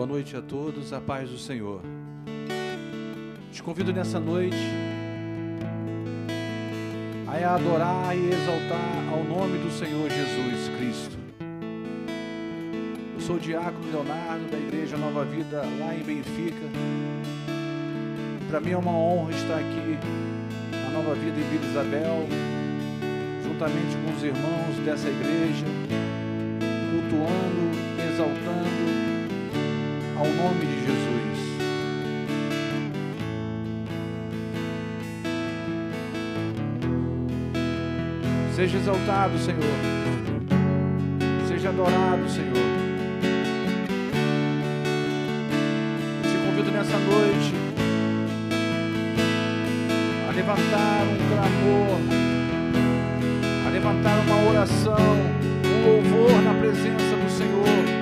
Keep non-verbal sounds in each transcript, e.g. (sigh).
Boa noite a todos, a paz do Senhor. Te convido nessa noite a adorar e exaltar ao nome do Senhor Jesus Cristo. Eu sou o diácono Leonardo da Igreja Nova Vida lá em Benfica. Para mim é uma honra estar aqui na Nova Vida em Vila Isabel, juntamente com os irmãos dessa igreja, cultuando, exaltando ao nome de Jesus. Seja exaltado, Senhor. Seja adorado, Senhor. Te convido nessa noite a levantar um clamor, a levantar uma oração, um louvor na presença do Senhor,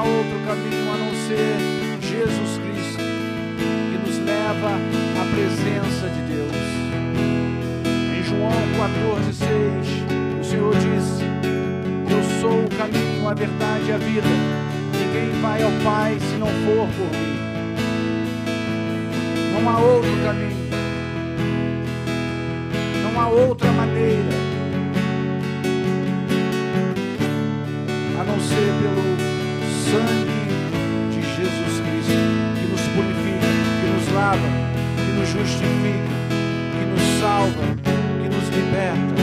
há outro caminho a não ser Jesus Cristo, que nos leva à presença de Deus. João 14, 6, o Senhor disse: Eu sou o caminho, a verdade e a vida. Ninguém vai ao Pai se não for por mim. Não há outro caminho. Não há outra maneira a não ser pelo sangue de Jesus Cristo, que nos purifica, que nos lava, que nos justifica, que nos salva liberta.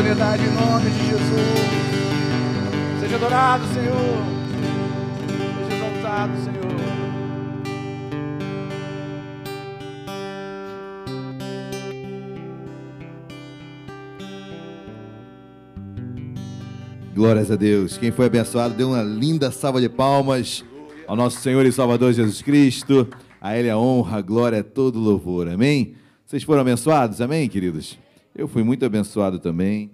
Oportunidade em nome de Jesus. Seja adorado, Senhor. Seja exaltado, Senhor. Glórias a Deus. Quem foi abençoado, dê uma linda salva de palmas ao nosso Senhor e Salvador Jesus Cristo. A Ele a honra, a glória, todo louvor. Amém? Vocês foram abençoados? Amém, queridos? Eu fui muito abençoado também.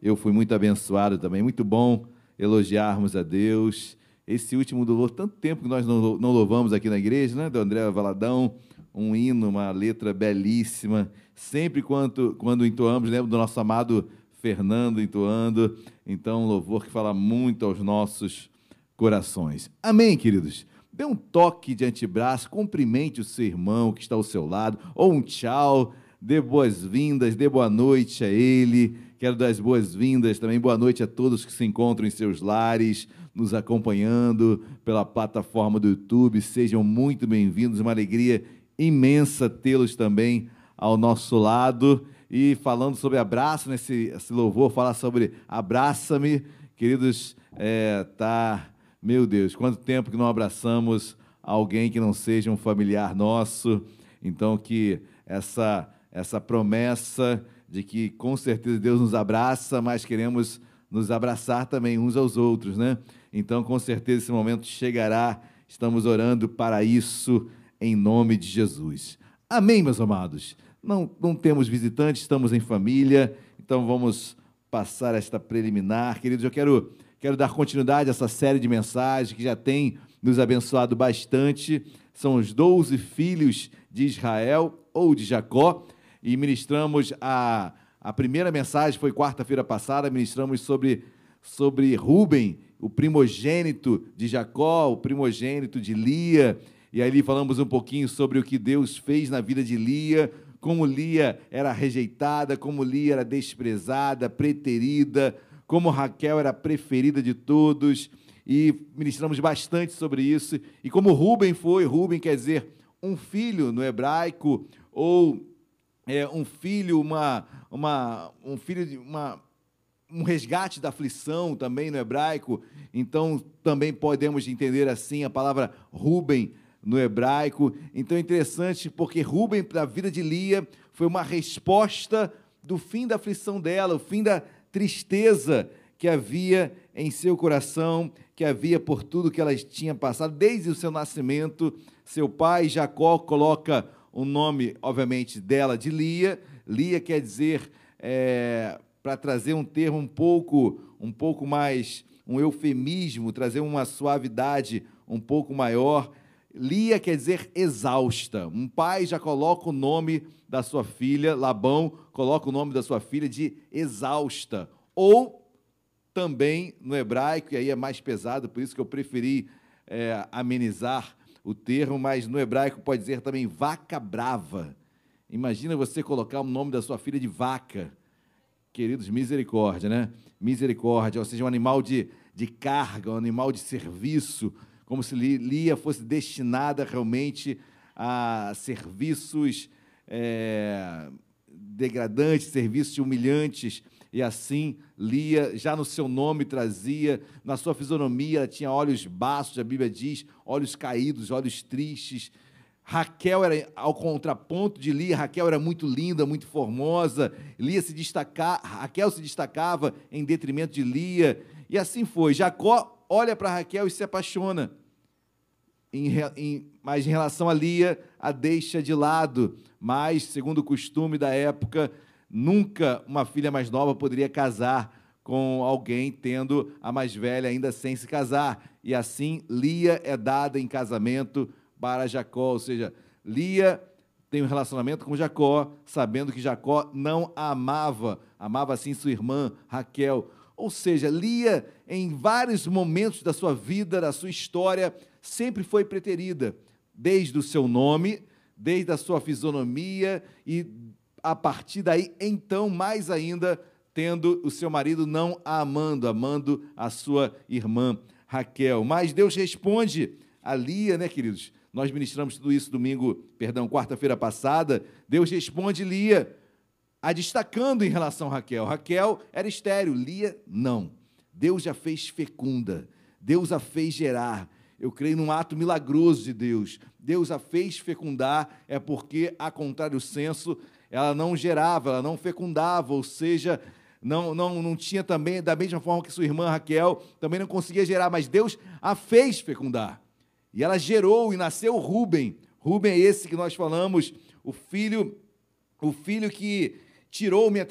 Eu fui muito abençoado também. Muito bom elogiarmos a Deus. Esse último louvor, tanto tempo que nós não louvamos aqui na igreja, né? Do André Valadão, um hino, uma letra belíssima. Sempre quando, quando entoamos, lembro do nosso amado Fernando entoando. Então, um louvor que fala muito aos nossos corações. Amém, queridos? Dê um toque de antebraço, cumprimente o seu irmão que está ao seu lado, ou um tchau, dê boas-vindas, dê boa noite a ele. Quero dar as boas-vindas também, boa noite a todos que se encontram em seus lares, nos acompanhando pela plataforma do YouTube. Sejam muito bem-vindos, uma alegria imensa tê-los também ao nosso lado. E falando sobre abraço, nesse esse louvor, falar sobre abraça-me, queridos, é, tá, meu Deus, quanto tempo que não abraçamos alguém que não seja um familiar nosso. Então, que essa, essa promessa de que com certeza Deus nos abraça, mas queremos nos abraçar também uns aos outros, né? Então, com certeza esse momento chegará. Estamos orando para isso em nome de Jesus. Amém, meus amados. Não, não temos visitantes, estamos em família, então vamos passar esta preliminar. Queridos, eu quero, quero dar continuidade a essa série de mensagens que já tem nos abençoado bastante. São os doze filhos de Israel ou de Jacó. E ministramos a, a primeira mensagem, foi quarta-feira passada, ministramos sobre, sobre Rubem, o primogênito de Jacó, o primogênito de Lia, e ali falamos um pouquinho sobre o que Deus fez na vida de Lia, como Lia era rejeitada, como Lia era desprezada, preterida, como Raquel era preferida de todos, e ministramos bastante sobre isso, e como Rubem foi, Rubem quer dizer um filho no hebraico, ou é, um filho, uma, uma, um filho de uma, um resgate da aflição também no hebraico. Então, também podemos entender assim a palavra Ruben no hebraico. Então, é interessante porque Ruben, para a vida de Lia, foi uma resposta do fim da aflição dela, o fim da tristeza que havia em seu coração, que havia por tudo que ela tinha passado desde o seu nascimento. Seu pai, Jacó, coloca o nome, obviamente, dela de Lia. Lia quer dizer, é, para trazer um termo um pouco, um pouco mais, um eufemismo, trazer uma suavidade um pouco maior. Lia quer dizer exausta. Um pai já coloca o nome da sua filha, Labão coloca o nome da sua filha de exausta. Ou também no hebraico, e aí é mais pesado, por isso que eu preferi é, amenizar o termo, mas no hebraico pode dizer também vaca brava. Imagina você colocar o nome da sua filha de vaca. Queridos, misericórdia, né? Misericórdia, ou seja, um animal de, de carga, um animal de serviço, como se Lia fosse destinada realmente a serviços é, degradantes, serviços humilhantes e assim Lia, já no seu nome trazia, na sua fisionomia, ela tinha olhos baços, a Bíblia diz, olhos caídos, olhos tristes. Raquel era ao contraponto de Lia, Raquel era muito linda, muito formosa. Lia se destacava, Raquel se destacava em detrimento de Lia, e assim foi. Jacó olha para Raquel e se apaixona. Em, em, mas em relação a Lia, a deixa de lado. Mas, segundo o costume da época, Nunca uma filha mais nova poderia casar com alguém tendo a mais velha ainda sem se casar. E assim, Lia é dada em casamento para Jacó, ou seja, Lia tem um relacionamento com Jacó, sabendo que Jacó não a amava, amava assim sua irmã Raquel. Ou seja, Lia, em vários momentos da sua vida, da sua história, sempre foi preterida, desde o seu nome, desde a sua fisionomia e a partir daí, então, mais ainda, tendo o seu marido não a amando, amando a sua irmã Raquel. Mas Deus responde a Lia, né, queridos? Nós ministramos tudo isso domingo, perdão, quarta-feira passada. Deus responde Lia. A destacando em relação a Raquel. Raquel era estéreo, Lia não. Deus já fez fecunda, Deus a fez gerar. Eu creio num ato milagroso de Deus. Deus a fez fecundar, é porque, a contrário senso, ela não gerava, ela não fecundava, ou seja, não, não, não tinha também, da mesma forma que sua irmã Raquel, também não conseguia gerar, mas Deus a fez fecundar. E ela gerou e nasceu Rubem. Rubem é esse que nós falamos, o filho, o filho que tirou minha,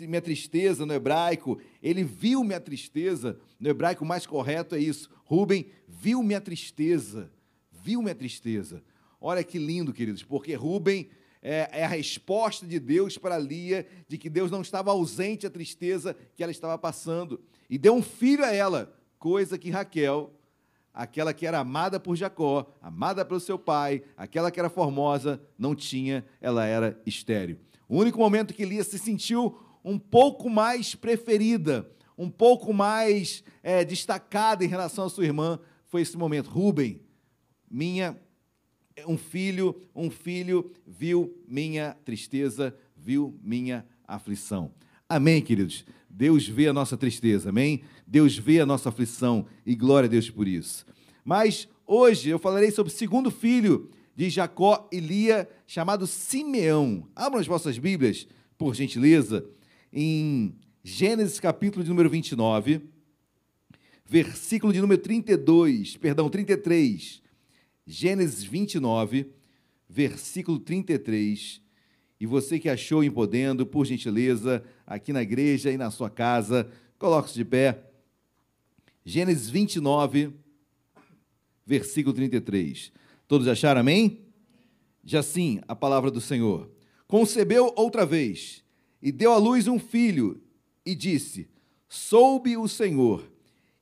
minha tristeza no hebraico, ele viu minha tristeza, no hebraico mais correto é isso. Rubem viu minha tristeza, viu minha tristeza. Olha que lindo, queridos, porque Rubem é, é, a resposta de Deus para Lia, de que Deus não estava ausente à tristeza que ela estava passando, e deu um filho a ela, coisa que Raquel, aquela que era amada por Jacó, amada pelo seu pai, aquela que era formosa, não tinha, ela era estéril. O único momento que Lia se sentiu um pouco mais preferida, um pouco mais é, destacada em relação à sua irmã, foi esse momento. Rubem, minha um filho, um filho viu minha tristeza, viu minha aflição. Amém, queridos. Deus vê a nossa tristeza, amém? Deus vê a nossa aflição e glória a Deus por isso. Mas hoje eu falarei sobre o segundo filho de Jacó e Lia, chamado Simeão. Abram as vossas Bíblias, por gentileza, em Gênesis capítulo de número 29, versículo de número 32, perdão, 33. Gênesis 29, versículo 33. E você que achou em podendo, por gentileza, aqui na igreja e na sua casa, coloque-se de pé. Gênesis 29, versículo 33. Todos acharam amém? Já sim, a palavra do Senhor. Concebeu outra vez e deu à luz um filho e disse: Soube o Senhor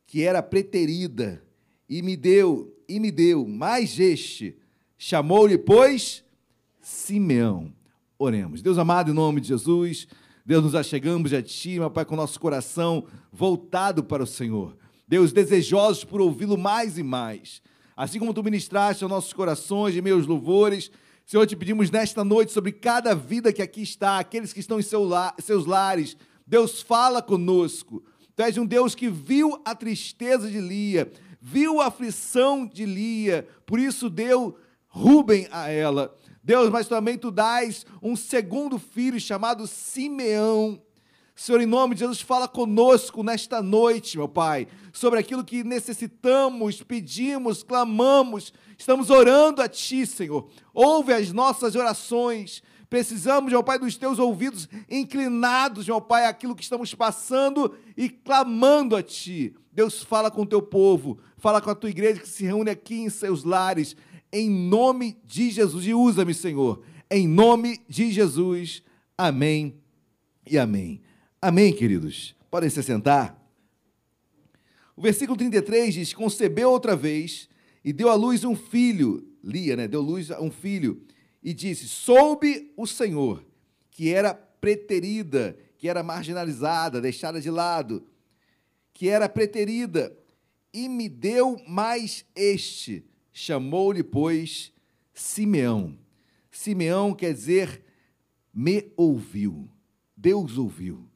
que era preterida e me deu e me deu mais este. Chamou-lhe, pois, Simeão. Oremos. Deus amado, em nome de Jesus, Deus, nos achegamos a Ti, meu Pai, com nosso coração voltado para o Senhor. Deus, desejosos por ouvi-lo mais e mais. Assim como Tu ministraste aos nossos corações e meus louvores, Senhor, te pedimos nesta noite sobre cada vida que aqui está, aqueles que estão em seu lar, seus lares. Deus, fala conosco. Tu és um Deus que viu a tristeza de Lia, viu a aflição de Lia, por isso deu Rubem a ela. Deus, mas também tu dás um segundo filho chamado Simeão. Senhor, em nome de Jesus, fala conosco nesta noite, meu Pai, sobre aquilo que necessitamos, pedimos, clamamos, estamos orando a Ti, Senhor. Ouve as nossas orações. Precisamos, meu Pai, dos teus ouvidos inclinados, meu Pai, aquilo que estamos passando e clamando a Ti. Deus, fala com o teu povo, fala com a tua igreja que se reúne aqui em seus lares, em nome de Jesus. E usa-me, Senhor, em nome de Jesus. Amém e amém. Amém, queridos. Podem se sentar. O versículo 33 diz: Concebeu outra vez e deu à luz um filho, Lia, né? Deu luz a um filho, e disse: Soube o Senhor que era preterida, que era marginalizada, deixada de lado que era preterida, e me deu mais este. Chamou-lhe, pois, Simeão. Simeão quer dizer me ouviu. Deus ouviu.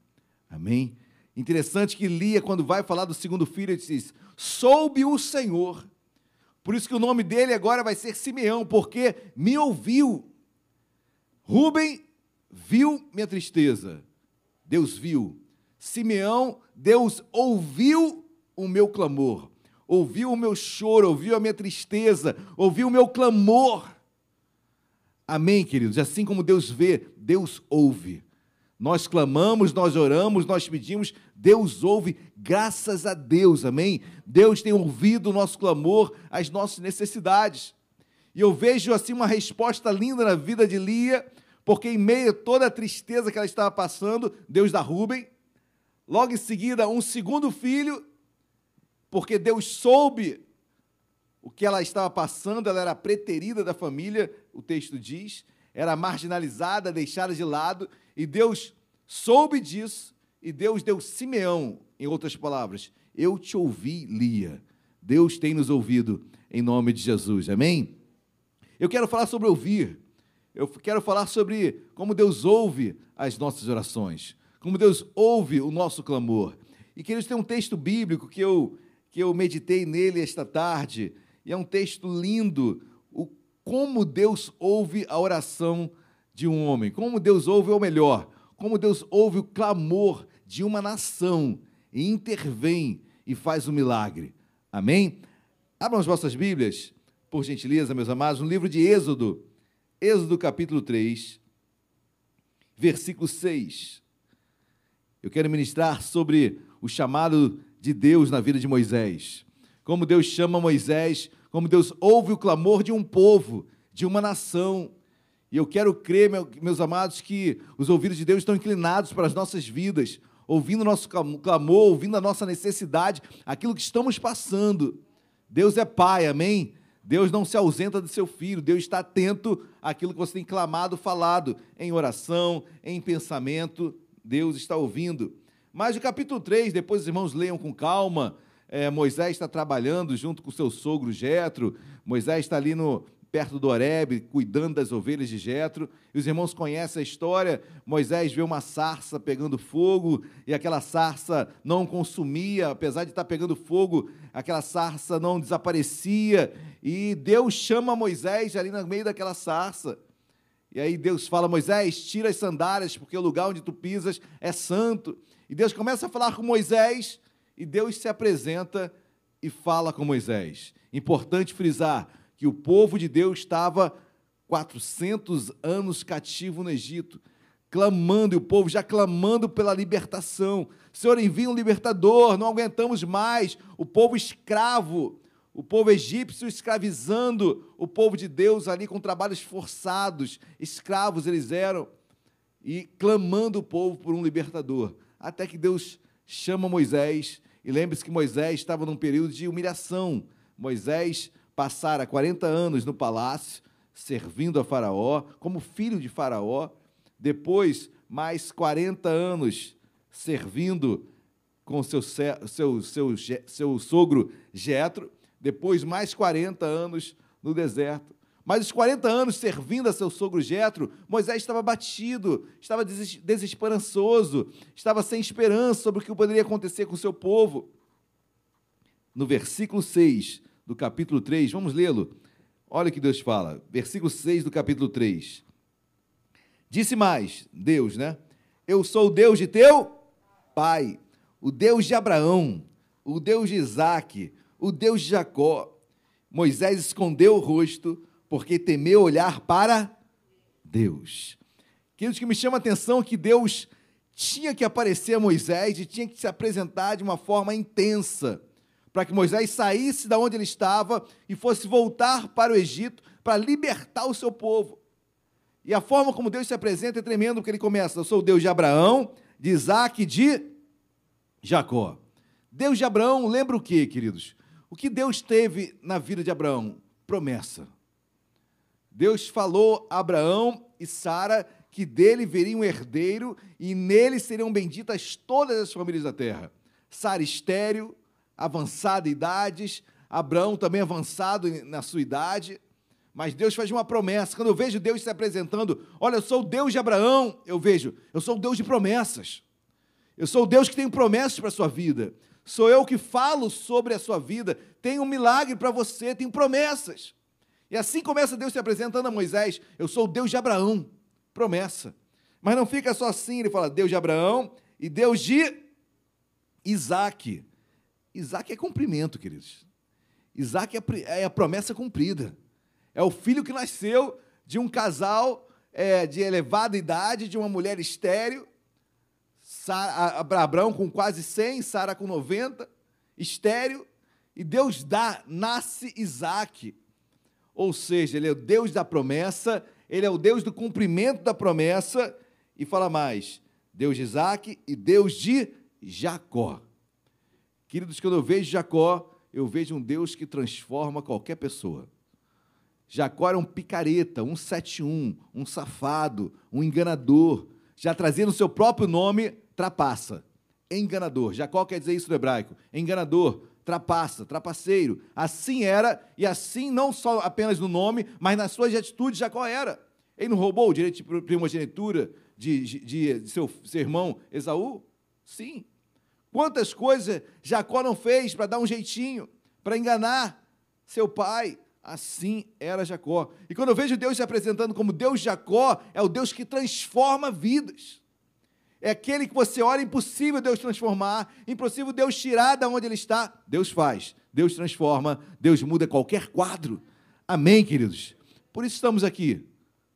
Amém? Interessante que Lia, quando vai falar do segundo filho, diz: Soube o Senhor. Por isso que o nome dele agora vai ser Simeão, porque me ouviu. Rubem viu minha tristeza. Deus viu. Simeão, Deus ouviu o meu clamor, ouviu o meu choro, ouviu a minha tristeza, ouviu o meu clamor. Amém, queridos? Assim como Deus vê, Deus ouve. Nós clamamos, nós oramos, nós pedimos, Deus ouve, graças a Deus, amém? Deus tem ouvido o nosso clamor, as nossas necessidades. E eu vejo assim uma resposta linda na vida de Lia, porque em meio a toda a tristeza que ela estava passando, Deus dá Rubem, Logo em seguida, um segundo filho, porque Deus soube o que ela estava passando, ela era preterida da família, o texto diz, era marginalizada, deixada de lado, e Deus soube disso, e Deus deu Simeão, em outras palavras, eu te ouvi, Lia. Deus tem nos ouvido em nome de Jesus, amém? Eu quero falar sobre ouvir. eu quero falar sobre como Deus ouve as nossas orações, como Deus ouve o nosso clamor. E queridos, tem um texto bíblico que eu, que eu meditei nele esta tarde, e é um texto lindo, o, como Deus ouve a oração de um homem, como Deus ouve, ou melhor, como Deus ouve o clamor de uma nação e intervém e faz um milagre. Amém? Abram as vossas Bíblias, por gentileza, meus amados, no livro de Êxodo, Êxodo capítulo 3, versículo 6. Eu quero ministrar sobre o chamado de Deus na vida de Moisés. Como Deus chama Moisés, como Deus ouve o clamor de um povo, de uma nação. E eu quero crer, meus amados, que os ouvidos de Deus estão inclinados para as nossas vidas, ouvindo o nosso clamor, ouvindo a nossa necessidade, aquilo que estamos passando. Deus é Pai, amém? Deus não se ausenta do seu filho, Deus está atento àquilo que você tem clamado, falado, em oração, em pensamento, Deus está ouvindo. Mas o capítulo 3, depois os irmãos leiam com calma, é, Moisés está trabalhando junto com seu sogro Jetro, Moisés está ali no, perto do Horebe, cuidando das ovelhas de Jetro. E os irmãos conhecem a história. Moisés vê uma sarça pegando fogo e aquela sarça não consumia, apesar de estar pegando fogo, aquela sarça não desaparecia. E Deus chama Moisés ali no meio daquela sarça. E aí Deus fala: Moisés, tira as sandálias, porque o lugar onde tu pisas é santo. E Deus começa a falar com Moisés, e Deus se apresenta e fala com Moisés. Importante frisar: que o povo de Deus estava 400 anos cativo no Egito, clamando, e o povo já clamando pela libertação. Senhor, envia um libertador, não aguentamos mais. O povo escravo, o povo egípcio escravizando o povo de Deus ali com trabalhos forçados, escravos eles eram, e clamando o povo por um libertador. Até que Deus chama Moisés, e lembre-se que Moisés estava num período de humilhação. Moisés passara 40 anos no palácio, servindo a Faraó, como filho de Faraó, depois mais 40 anos servindo com seu, seu, seu, seu sogro Jetro, depois mais 40 anos no deserto. Mas os 40 anos servindo a seu sogro Jetro, Moisés estava batido, estava desesperançoso, estava sem esperança sobre o que poderia acontecer com o seu povo. No versículo 6, do capítulo 3, vamos lê-lo. Olha o que Deus fala, versículo 6 do capítulo 3. Disse mais, Deus, né? Eu sou o Deus de teu pai, o Deus de Abraão, o Deus de Isaac, o Deus de Jacó. Moisés escondeu o rosto, porque temeu olhar para Deus. Queridos, que me chama a atenção que Deus tinha que aparecer a Moisés e tinha que se apresentar de uma forma intensa para que Moisés saísse da onde ele estava e fosse voltar para o Egito para libertar o seu povo. E a forma como Deus se apresenta é tremendo, porque ele começa: Eu sou o Deus de Abraão, de Isaac e de Jacó. Deus de Abraão, lembra o que, queridos? O que Deus teve na vida de Abraão? Promessa. Deus falou a Abraão e Sara que dele viria um herdeiro e nele seriam benditas todas as famílias da terra. Sara estéreo, avançada idades, Abraão também avançado na sua idade, mas Deus faz uma promessa. Quando eu vejo Deus se apresentando, olha, eu sou o Deus de Abraão, eu vejo, eu sou o Deus de promessas. Eu sou o Deus que tem promessas para a sua vida. Sou eu que falo sobre a sua vida. Tem um milagre para você, tem promessas. E assim começa Deus se apresentando a Moisés: Eu sou o Deus de Abraão. Promessa. Mas não fica só assim, ele fala Deus de Abraão e Deus de Isaac. Isaac é cumprimento, queridos. Isaac é a promessa cumprida. É o filho que nasceu de um casal é, de elevada idade, de uma mulher estéreo, Abraão com quase 100, Sara com 90, estéreo, e Deus dá, nasce Isaac. Ou seja, ele é o Deus da promessa, ele é o Deus do cumprimento da promessa, e fala mais, Deus de Isaac e Deus de Jacó. Queridos, quando eu vejo Jacó, eu vejo um Deus que transforma qualquer pessoa. Jacó era um picareta, um 71, um safado, um enganador. Já trazia no seu próprio nome trapaça. Enganador. Jacó quer dizer isso no hebraico. Enganador, trapaça, trapaceiro. Assim era, e assim não só apenas no nome, mas nas suas atitudes Jacó era. Ele não roubou o direito de primogenitura de, de, de seu, seu irmão Esaú? Sim. Quantas coisas Jacó não fez para dar um jeitinho, para enganar seu pai? Assim era Jacó. E quando eu vejo Deus se apresentando como Deus Jacó, é o Deus que transforma vidas. É aquele que você ora, impossível Deus transformar, impossível Deus tirar da onde ele está. Deus faz, Deus transforma, Deus muda qualquer quadro. Amém, queridos? Por isso estamos aqui.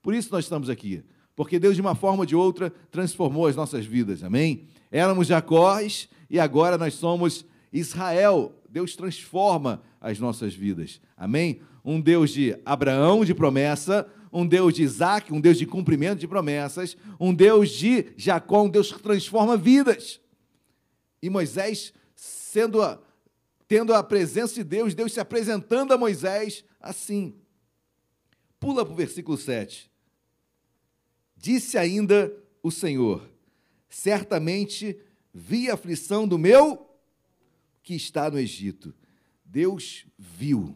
Por isso nós estamos aqui. Porque Deus, de uma forma ou de outra, transformou as nossas vidas. Amém? Éramos Jacós e agora nós somos Israel. Deus transforma as nossas vidas. Amém? Um Deus de Abraão, de promessa, um Deus de Isaac, um Deus de cumprimento de promessas, um Deus de Jacó, um Deus que transforma vidas. E Moisés, sendo a, tendo a presença de Deus, Deus se apresentando a Moisés assim. Pula para o versículo 7. Disse ainda o Senhor: Certamente vi a aflição do meu que está no Egito. Deus viu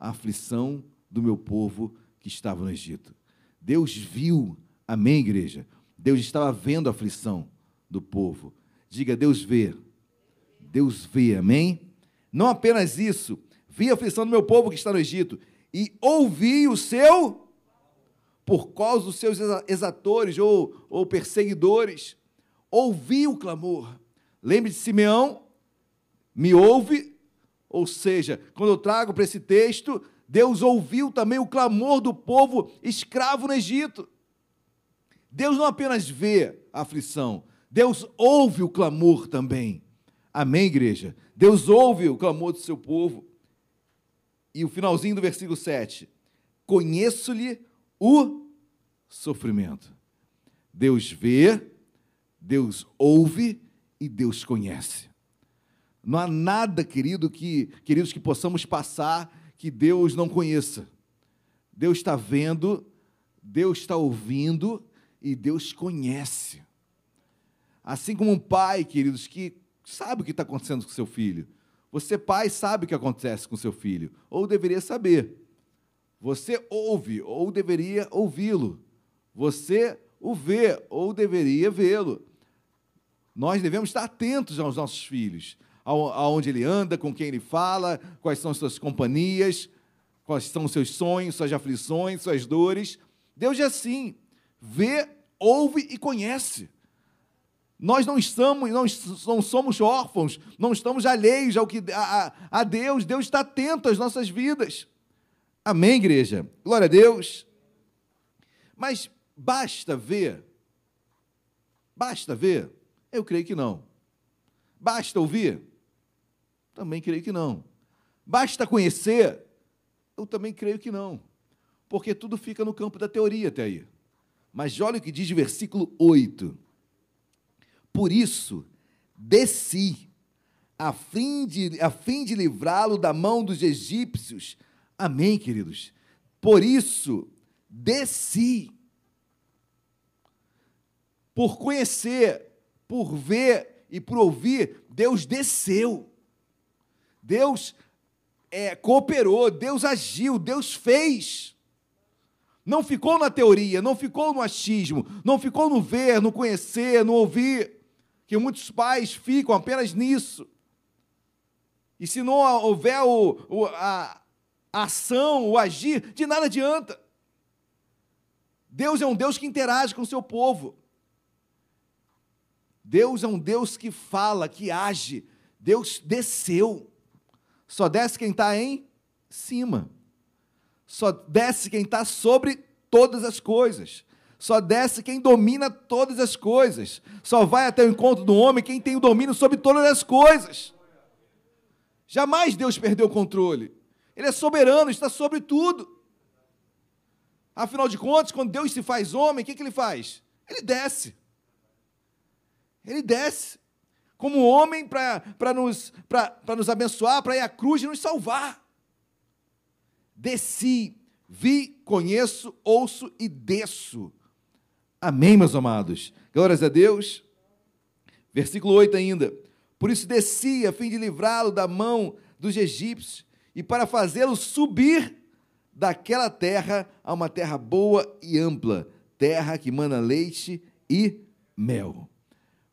a aflição do meu povo que estava no Egito. Deus viu, amém, igreja? Deus estava vendo a aflição do povo. Diga, Deus vê. Deus vê, amém? Não apenas isso, vi a aflição do meu povo que está no Egito e ouvi o seu, por causa dos seus exatores ou, ou perseguidores, ouvi o clamor. Lembre de Simeão, me ouve, ou seja, quando eu trago para esse texto, Deus ouviu também o clamor do povo escravo no Egito. Deus não apenas vê a aflição, Deus ouve o clamor também. Amém, igreja? Deus ouve o clamor do seu povo. E o finalzinho do versículo 7. Conheço-lhe o sofrimento. Deus vê, Deus ouve e Deus conhece. Não há nada, querido, que, queridos, que possamos passar que Deus não conheça. Deus está vendo, Deus está ouvindo e Deus conhece. Assim como um pai, queridos, que sabe o que está acontecendo com seu filho. Você, pai, sabe o que acontece com seu filho, ou deveria saber. Você ouve, ou deveria ouvi-lo. Você o vê, ou deveria vê-lo. Nós devemos estar atentos aos nossos filhos, aonde ele anda, com quem ele fala, quais são as suas companhias, quais são os seus sonhos, suas aflições, suas dores. Deus é assim, vê, ouve e conhece. Nós não estamos, não somos órfãos, não estamos alheios ao que, a, a Deus. Deus está atento às nossas vidas. Amém, igreja? Glória a Deus. Mas basta ver? Basta ver? Eu creio que não. Basta ouvir? Também creio que não. Basta conhecer? Eu também creio que não. Porque tudo fica no campo da teoria até aí. Mas olha o que diz o versículo 8. Por isso, desci, a fim de, a fim de livrá-lo da mão dos egípcios. Amém, queridos? Por isso, desci. Por conhecer, por ver e por ouvir, Deus desceu. Deus é, cooperou, Deus agiu, Deus fez. Não ficou na teoria, não ficou no achismo, não ficou no ver, no conhecer, no ouvir, que muitos pais ficam apenas nisso. E se não houver o, o, a, a ação, o agir, de nada adianta. Deus é um Deus que interage com o seu povo. Deus é um Deus que fala, que age. Deus desceu. Só desce quem está em cima. Só desce quem está sobre todas as coisas. Só desce quem domina todas as coisas. Só vai até o encontro do homem quem tem o domínio sobre todas as coisas. Jamais Deus perdeu o controle. Ele é soberano, está sobre tudo. Afinal de contas, quando Deus se faz homem, o que, que ele faz? Ele desce. Ele desce como homem para nos, nos abençoar, para ir à cruz e nos salvar. Desci, vi, conheço, ouço e desço. Amém, meus amados. Glórias a Deus. Versículo 8 ainda. Por isso desci a fim de livrá-lo da mão dos egípcios e para fazê-lo subir daquela terra a uma terra boa e ampla, terra que mana leite e mel.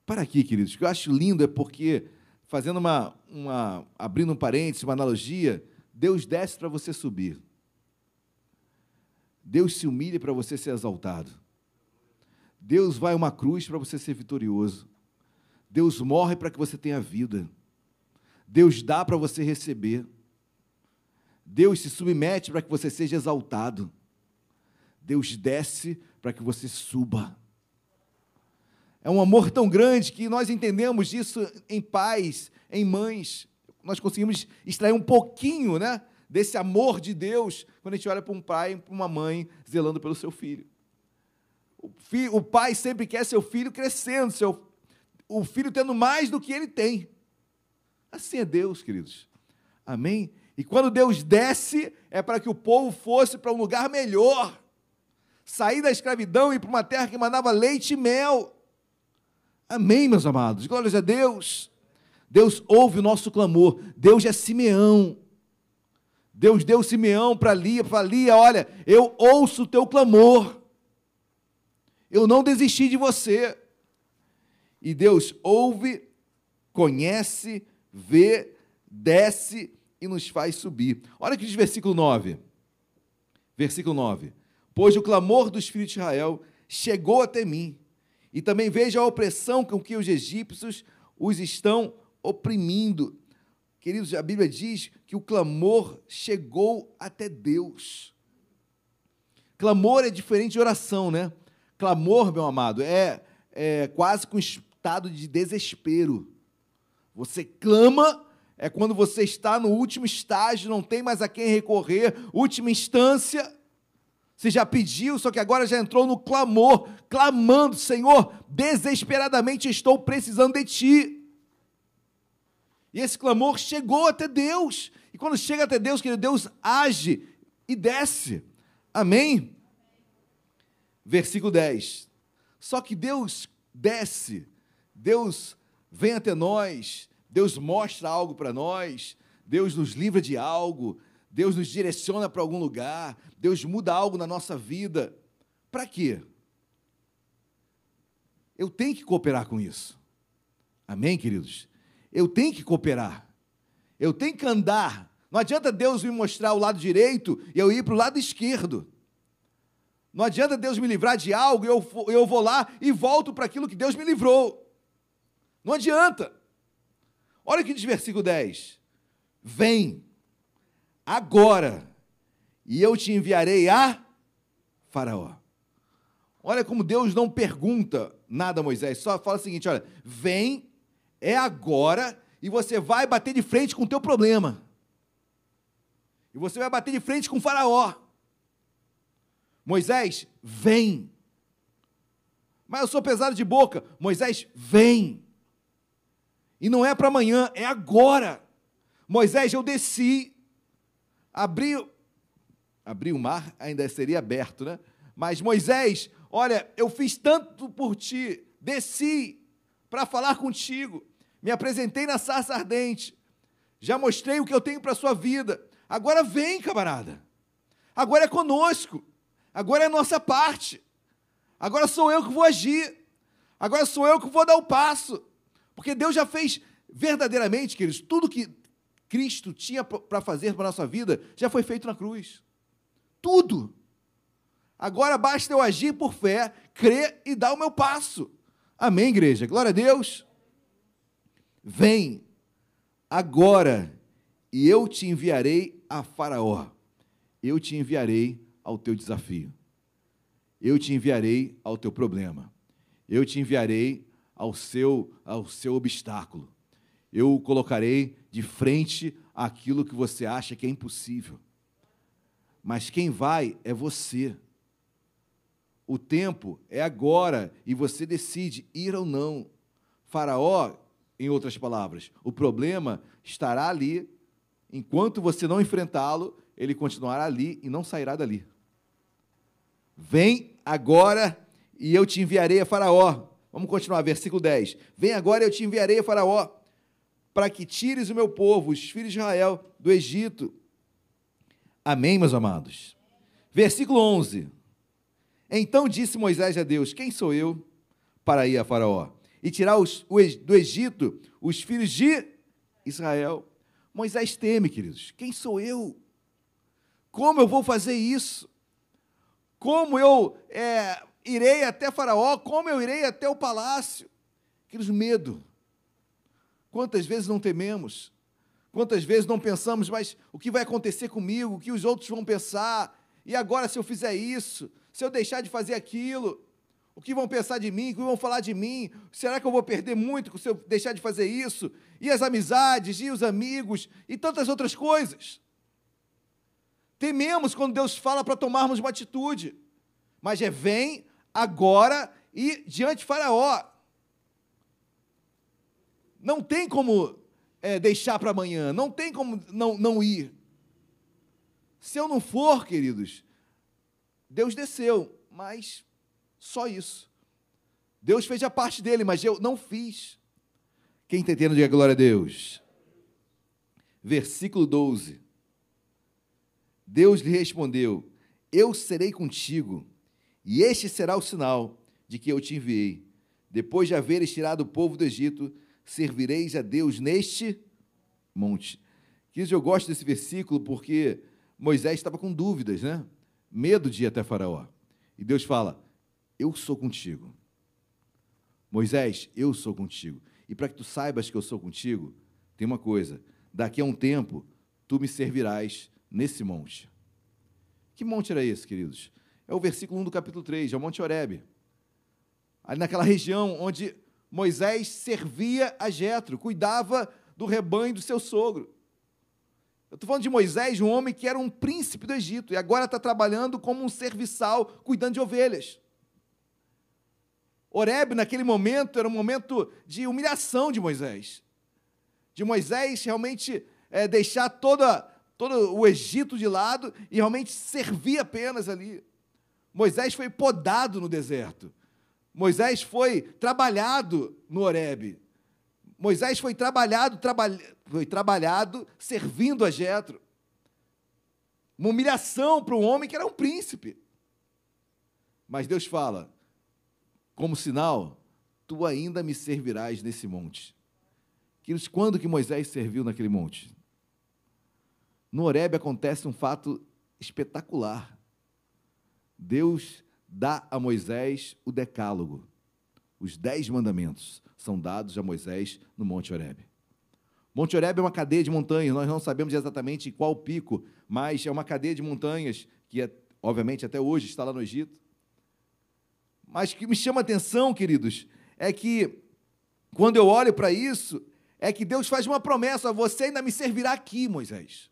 Para aqui, queridos, o que eu acho lindo é porque, fazendo uma, uma abrindo um parênteses, uma analogia, Deus desce para você subir. Deus se humilha para você ser exaltado. Deus vai a uma cruz para você ser vitorioso. Deus morre para que você tenha vida. Deus dá para você receber. Deus se submete para que você seja exaltado. Deus desce para que você suba. É um amor tão grande que nós entendemos isso em pais, em mães. Nós conseguimos extrair um pouquinho né, desse amor de Deus quando a gente olha para um pai e para uma mãe zelando pelo seu filho. O, o pai sempre quer seu filho crescendo, seu, o filho tendo mais do que ele tem. Assim é Deus, queridos. Amém? E quando Deus desce, é para que o povo fosse para um lugar melhor. Sair da escravidão e ir para uma terra que mandava leite e mel. Amém, meus amados. Glórias a Deus. Deus ouve o nosso clamor. Deus é Simeão. Deus deu Simeão para Lia, para Lia, olha, eu ouço o teu clamor. Eu não desisti de você. E Deus ouve, conhece, vê, desce e nos faz subir. Olha que diz versículo 9. Versículo 9. Pois o clamor dos filhos de Israel chegou até mim, e também vejo a opressão com que os egípcios os estão oprimindo. Queridos, a Bíblia diz que o clamor chegou até Deus. Clamor é diferente de oração, né? Clamor, meu amado, é, é quase com estado de desespero. Você clama, é quando você está no último estágio, não tem mais a quem recorrer, última instância. Você já pediu, só que agora já entrou no clamor, clamando: Senhor, desesperadamente estou precisando de Ti. E esse clamor chegou até Deus. E quando chega até Deus, querido, Deus age e desce. Amém? Versículo 10. Só que Deus desce, Deus vem até nós, Deus mostra algo para nós, Deus nos livra de algo, Deus nos direciona para algum lugar, Deus muda algo na nossa vida. Para quê? Eu tenho que cooperar com isso. Amém, queridos? Eu tenho que cooperar. Eu tenho que andar. Não adianta Deus me mostrar o lado direito e eu ir para o lado esquerdo. Não adianta Deus me livrar de algo e eu, eu vou lá e volto para aquilo que Deus me livrou. Não adianta. Olha o que diz versículo 10. Vem agora e eu te enviarei a Faraó. Olha como Deus não pergunta nada a Moisés, só fala o seguinte: olha, vem é agora e você vai bater de frente com o teu problema. E você vai bater de frente com o faraó. Moisés, vem. Mas eu sou pesado de boca. Moisés, vem. E não é para amanhã, é agora. Moisés, eu desci, abri, abri o mar, ainda seria aberto, né? Mas Moisés, olha, eu fiz tanto por ti, desci para falar contigo me apresentei na sarça ardente, já mostrei o que eu tenho para a sua vida. Agora vem, camarada. Agora é conosco. Agora é nossa parte. Agora sou eu que vou agir. Agora sou eu que vou dar o passo. Porque Deus já fez verdadeiramente, queridos, tudo que Cristo tinha para fazer para a nossa vida já foi feito na cruz. Tudo. Agora basta eu agir por fé, crer e dar o meu passo. Amém, igreja? Glória a Deus. Vem agora, e eu te enviarei a Faraó. Eu te enviarei ao teu desafio. Eu te enviarei ao teu problema. Eu te enviarei ao seu ao seu obstáculo. Eu o colocarei de frente àquilo que você acha que é impossível. Mas quem vai é você. O tempo é agora e você decide ir ou não. Faraó em outras palavras. O problema estará ali, enquanto você não enfrentá-lo, ele continuará ali e não sairá dali. Vem agora e eu te enviarei a Faraó. Vamos continuar, versículo 10. Vem agora e eu te enviarei a Faraó, para que tires o meu povo, os filhos de Israel, do Egito. Amém, meus amados? Versículo 11. Então disse Moisés a Deus: Quem sou eu para ir a Faraó e tirar os, do Egito os filhos de Israel? Moisés teme, queridos: Quem sou eu? Como eu vou fazer isso? Como eu é, irei até Faraó? Como eu irei até o palácio? Queridos, medo. Quantas vezes não tememos? Quantas vezes não pensamos, mas o que vai acontecer comigo? O que os outros vão pensar? E agora, se eu fizer isso? Se eu deixar de fazer aquilo? O que vão pensar de mim? O que vão falar de mim? Será que eu vou perder muito se eu deixar de fazer isso? E as amizades, e os amigos, e tantas outras coisas. Tememos quando Deus fala para tomarmos uma atitude. Mas é vem agora e diante de Faraó. Não tem como é, deixar para amanhã, não tem como não, não ir. Se eu não for, queridos, Deus desceu, mas só isso. Deus fez a parte dele, mas eu não fiz. Quem está entendendo, diga glória a Deus. Versículo 12. Deus lhe respondeu: Eu serei contigo, e este será o sinal de que eu te enviei. Depois de haveres tirado o povo do Egito, servireis a Deus neste monte. Queridos, eu gosto desse versículo porque Moisés estava com dúvidas, né? Medo de ir até Faraó. E Deus fala: Eu sou contigo. Moisés, eu sou contigo. E para que tu saibas que eu sou contigo, tem uma coisa: daqui a um tempo, tu me servirás nesse monte. Que monte era esse, queridos? É o versículo 1 do capítulo 3, é o Monte Horebe. Ali naquela região onde Moisés servia a Jetro, cuidava do rebanho do seu sogro. Eu estou falando de Moisés, um homem que era um príncipe do Egito e agora está trabalhando como um serviçal, cuidando de ovelhas. Oreb, naquele momento, era um momento de humilhação de Moisés. De Moisés realmente é, deixar toda, todo o Egito de lado e realmente servir apenas ali. Moisés foi podado no deserto. Moisés foi trabalhado no Horebe. Moisés foi trabalhado, traba, foi trabalhado servindo a Jetro. Uma humilhação para um homem que era um príncipe. Mas Deus fala: como sinal, tu ainda me servirás nesse monte. Quando que Moisés serviu naquele monte? No Horebe acontece um fato espetacular. Deus dá a Moisés o decálogo. Os dez mandamentos são dados a Moisés no Monte Horebe. Monte Horebe é uma cadeia de montanhas, nós não sabemos exatamente qual pico, mas é uma cadeia de montanhas que, é, obviamente, até hoje está lá no Egito. Mas que me chama a atenção, queridos, é que quando eu olho para isso, é que Deus faz uma promessa: você ainda me servirá aqui, Moisés.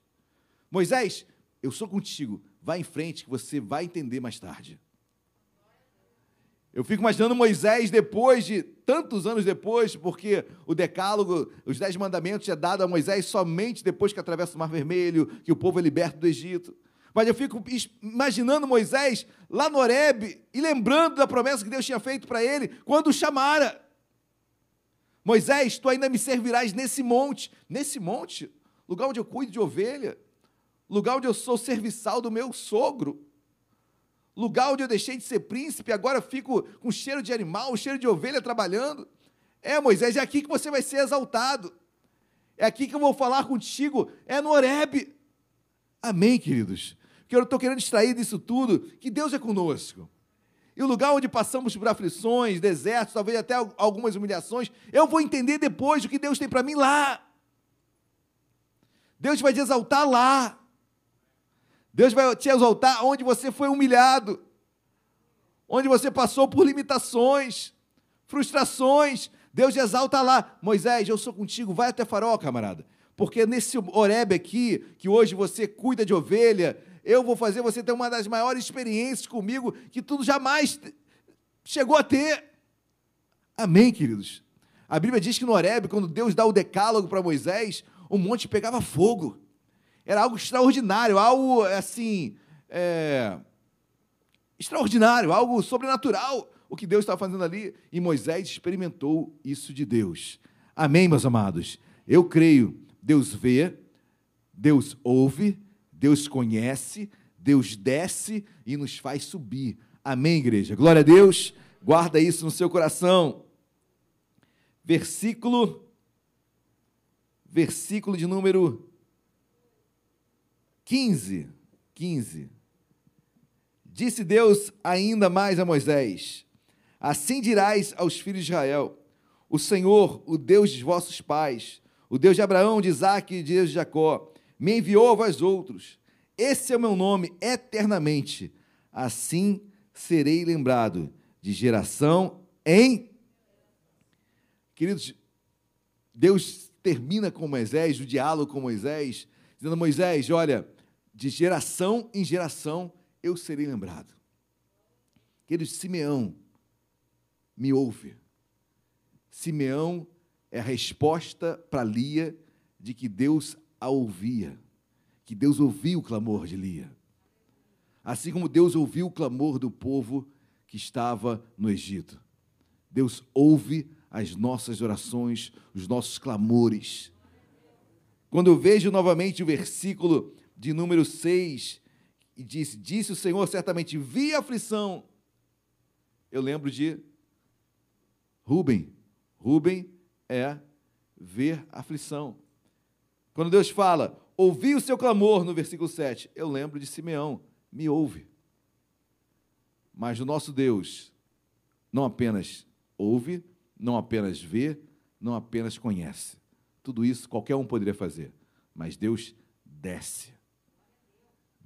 Moisés, eu sou contigo, vá em frente que você vai entender mais tarde. Eu fico imaginando Moisés depois de tantos anos depois, porque o decálogo, os dez mandamentos é dado a Moisés somente depois que atravessa o Mar Vermelho, que o povo é liberto do Egito. Mas eu fico imaginando Moisés lá no Horebe e lembrando da promessa que Deus tinha feito para ele quando o chamara. Moisés, tu ainda me servirás nesse monte, nesse monte, lugar onde eu cuido de ovelha, lugar onde eu sou serviçal do meu sogro lugar onde eu deixei de ser príncipe, agora fico com cheiro de animal, cheiro de ovelha trabalhando. É, Moisés, é aqui que você vai ser exaltado. É aqui que eu vou falar contigo, é no Horebe. Amém, queridos? Que eu estou querendo extrair disso tudo, que Deus é conosco. E o lugar onde passamos por aflições, desertos, talvez até algumas humilhações, eu vou entender depois o que Deus tem para mim lá. Deus vai te exaltar lá. Deus vai te exaltar onde você foi humilhado, onde você passou por limitações, frustrações. Deus exalta lá. Moisés, eu sou contigo, vai até Faraó, camarada. Porque nesse Oreb aqui, que hoje você cuida de ovelha, eu vou fazer você ter uma das maiores experiências comigo que tudo jamais chegou a ter. Amém, queridos? A Bíblia diz que no Horeb, quando Deus dá o decálogo para Moisés, o monte pegava fogo. Era algo extraordinário, algo assim. É, extraordinário, algo sobrenatural o que Deus estava fazendo ali. E Moisés experimentou isso de Deus. Amém, meus amados? Eu creio. Deus vê, Deus ouve, Deus conhece, Deus desce e nos faz subir. Amém, igreja? Glória a Deus. Guarda isso no seu coração. Versículo versículo de número 15. 15. Disse Deus ainda mais a Moisés: Assim dirás aos filhos de Israel: O Senhor, o Deus de vossos pais, o Deus de Abraão, de Isaac e de Deus de Jacó, me enviou a vós outros. Esse é o meu nome eternamente. Assim serei lembrado de geração em. Queridos, Deus termina com Moisés, o diálogo com Moisés, dizendo: Moisés, olha, de geração em geração eu serei lembrado. Queridos, Simeão, me ouve. Simeão é a resposta para Lia de que Deus a ouvia, que Deus ouviu o clamor de Lia. Assim como Deus ouviu o clamor do povo que estava no Egito. Deus ouve as nossas orações, os nossos clamores. Quando eu vejo novamente o versículo de número 6, e disse: Disse o Senhor, certamente vi a aflição. Eu lembro de Rubem. Rubem é ver aflição. Quando Deus fala, ouvi o seu clamor, no versículo 7, eu lembro de Simeão, me ouve. Mas o nosso Deus não apenas ouve, não apenas vê, não apenas conhece. Tudo isso qualquer um poderia fazer, mas Deus desce.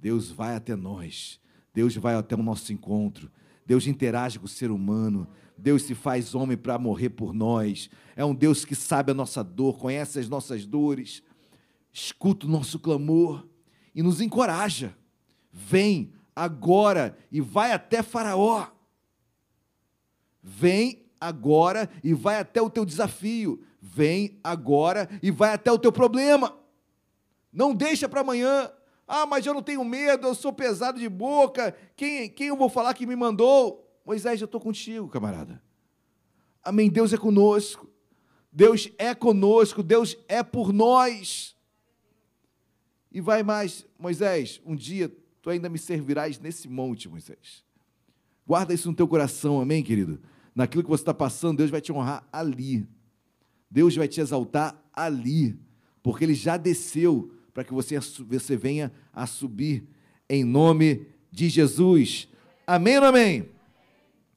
Deus vai até nós. Deus vai até o nosso encontro. Deus interage com o ser humano. Deus se faz homem para morrer por nós. É um Deus que sabe a nossa dor, conhece as nossas dores, escuta o nosso clamor e nos encoraja. Vem agora e vai até Faraó. Vem agora e vai até o teu desafio. Vem agora e vai até o teu problema. Não deixa para amanhã. Ah, mas eu não tenho medo, eu sou pesado de boca. Quem, quem eu vou falar que me mandou? Moisés, eu estou contigo, camarada. Amém. Deus é conosco. Deus é conosco. Deus é por nós. E vai mais, Moisés, um dia tu ainda me servirás nesse monte, Moisés. Guarda isso no teu coração, amém, querido? Naquilo que você está passando, Deus vai te honrar ali. Deus vai te exaltar ali, porque Ele já desceu para que você, você venha a subir em nome de Jesus. Amém ou amém?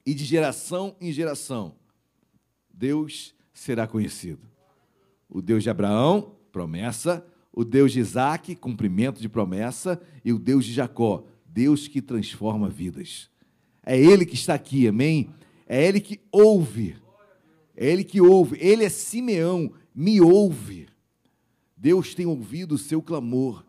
E de geração em geração, Deus será conhecido. O Deus de Abraão, promessa. O Deus de Isaac, cumprimento de promessa. E o Deus de Jacó, Deus que transforma vidas. É Ele que está aqui, amém? É Ele que ouve. É Ele que ouve. Ele é Simeão, me ouve. Deus tem ouvido o seu clamor.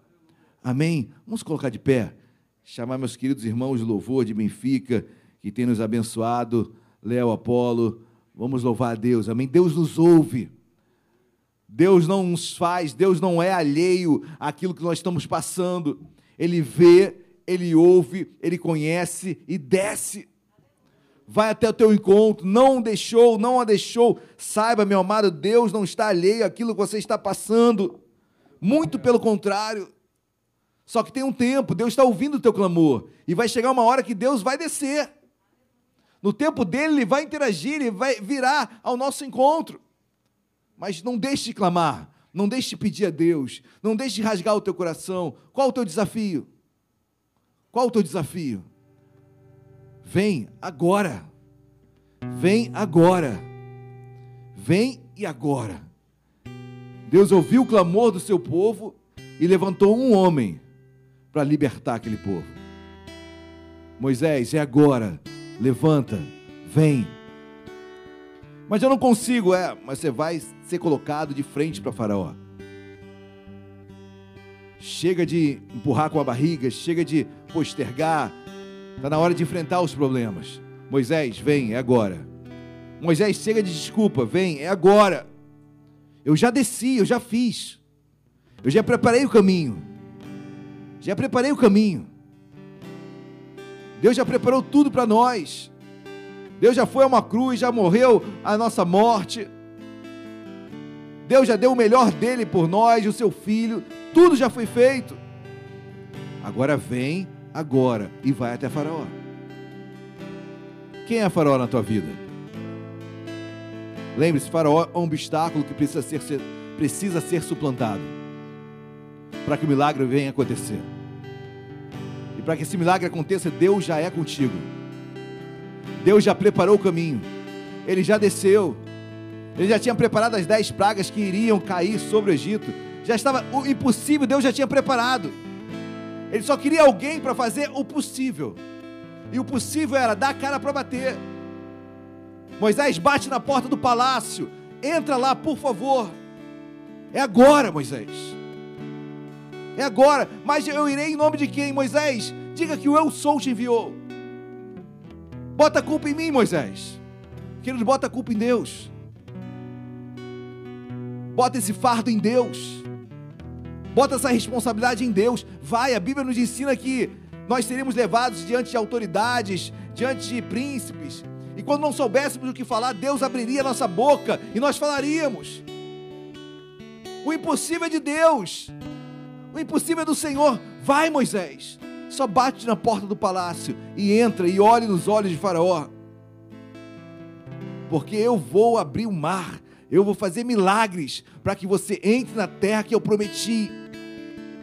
Amém? Vamos colocar de pé. Chamar meus queridos irmãos de louvor de Benfica, que tem nos abençoado, Léo Apolo. Vamos louvar a Deus. Amém? Deus nos ouve. Deus não nos faz, Deus não é alheio àquilo que nós estamos passando. Ele vê, ele ouve, ele conhece e desce vai até o teu encontro, não deixou, não a deixou. Saiba, meu amado, Deus não está alheio àquilo que você está passando. Muito pelo contrário. Só que tem um tempo, Deus está ouvindo o teu clamor. E vai chegar uma hora que Deus vai descer. No tempo dele, ele vai interagir, ele vai virar ao nosso encontro. Mas não deixe de clamar, não deixe de pedir a Deus, não deixe de rasgar o teu coração. Qual o teu desafio? Qual o teu desafio? Vem agora. Vem agora. Vem e agora. Deus ouviu o clamor do seu povo e levantou um homem para libertar aquele povo. Moisés, é agora. Levanta, vem. Mas eu não consigo, é, mas você vai ser colocado de frente para Faraó. Chega de empurrar com a barriga, chega de postergar, Está na hora de enfrentar os problemas. Moisés, vem, é agora. Moisés, chega de desculpa, vem, é agora. Eu já desci, eu já fiz. Eu já preparei o caminho. Já preparei o caminho. Deus já preparou tudo para nós. Deus já foi a uma cruz, já morreu a nossa morte. Deus já deu o melhor dele por nós, o seu filho. Tudo já foi feito. Agora vem agora e vai até Faraó. Quem é Faraó na tua vida? Lembre-se, Faraó é um obstáculo que precisa ser, ser precisa ser suplantado para que o milagre venha acontecer. E para que esse milagre aconteça, Deus já é contigo. Deus já preparou o caminho. Ele já desceu. Ele já tinha preparado as dez pragas que iriam cair sobre o Egito. Já estava o impossível, Deus já tinha preparado. Ele só queria alguém para fazer o possível. E o possível era dar a cara para bater. Moisés bate na porta do palácio. Entra lá, por favor. É agora, Moisés. É agora. Mas eu irei em nome de quem, Moisés? Diga que o Eu Sou te enviou. Bota a culpa em mim, Moisés. Queridos, bota a culpa em Deus. Bota esse fardo em Deus. Bota essa responsabilidade em Deus. Vai, a Bíblia nos ensina que nós seríamos levados diante de autoridades, diante de príncipes. E quando não soubéssemos o que falar, Deus abriria nossa boca e nós falaríamos. O impossível é de Deus. O impossível é do Senhor. Vai, Moisés. Só bate na porta do palácio e entra e olhe nos olhos de Faraó. Porque eu vou abrir o mar, eu vou fazer milagres para que você entre na terra que eu prometi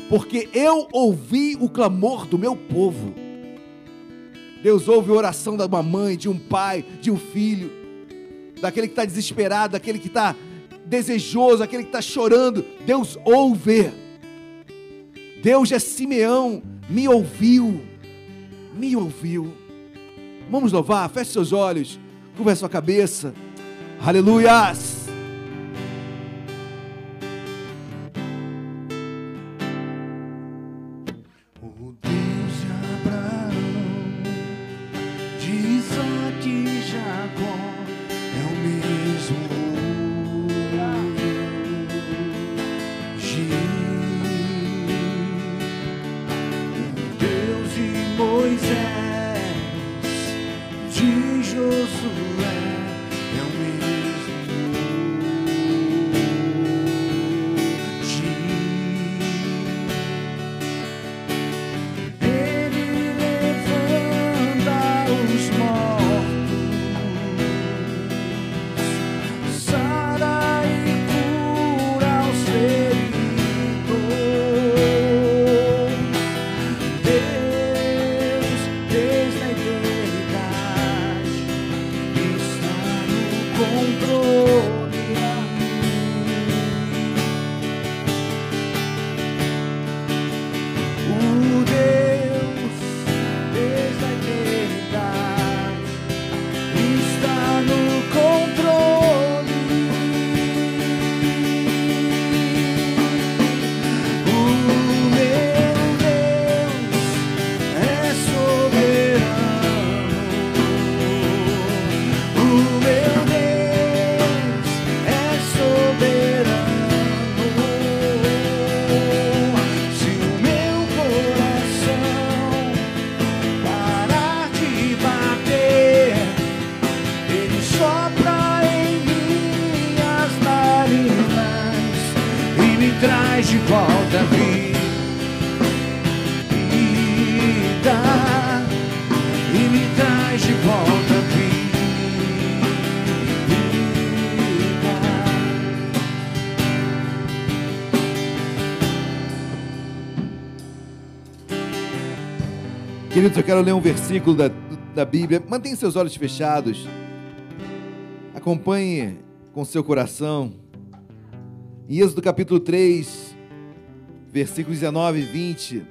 porque eu ouvi o clamor do meu povo. Deus ouve a oração de uma mãe, de um pai, de um filho, daquele que está desesperado, daquele que está desejoso, aquele que está chorando. Deus ouve. Deus é Simeão, me ouviu, me ouviu. Vamos louvar, feche seus olhos, curva a sua cabeça. Aleluias. compro Queridos, eu quero ler um versículo da, da Bíblia. Mantenha seus olhos fechados. Acompanhe com seu coração. Em Êxodo capítulo 3, versículos 19 e 20,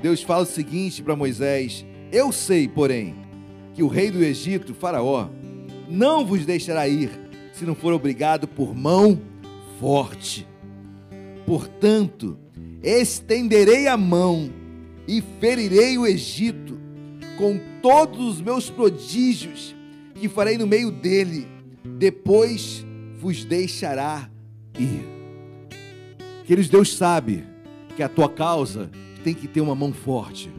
Deus fala o seguinte para Moisés: Eu sei, porém, que o rei do Egito, Faraó, não vos deixará ir se não for obrigado por mão forte. Portanto, estenderei a mão e ferirei o Egito com todos os meus prodígios que farei no meio dele, depois vos deixará ir. Queridos, Deus sabe que a tua causa tem que ter uma mão forte.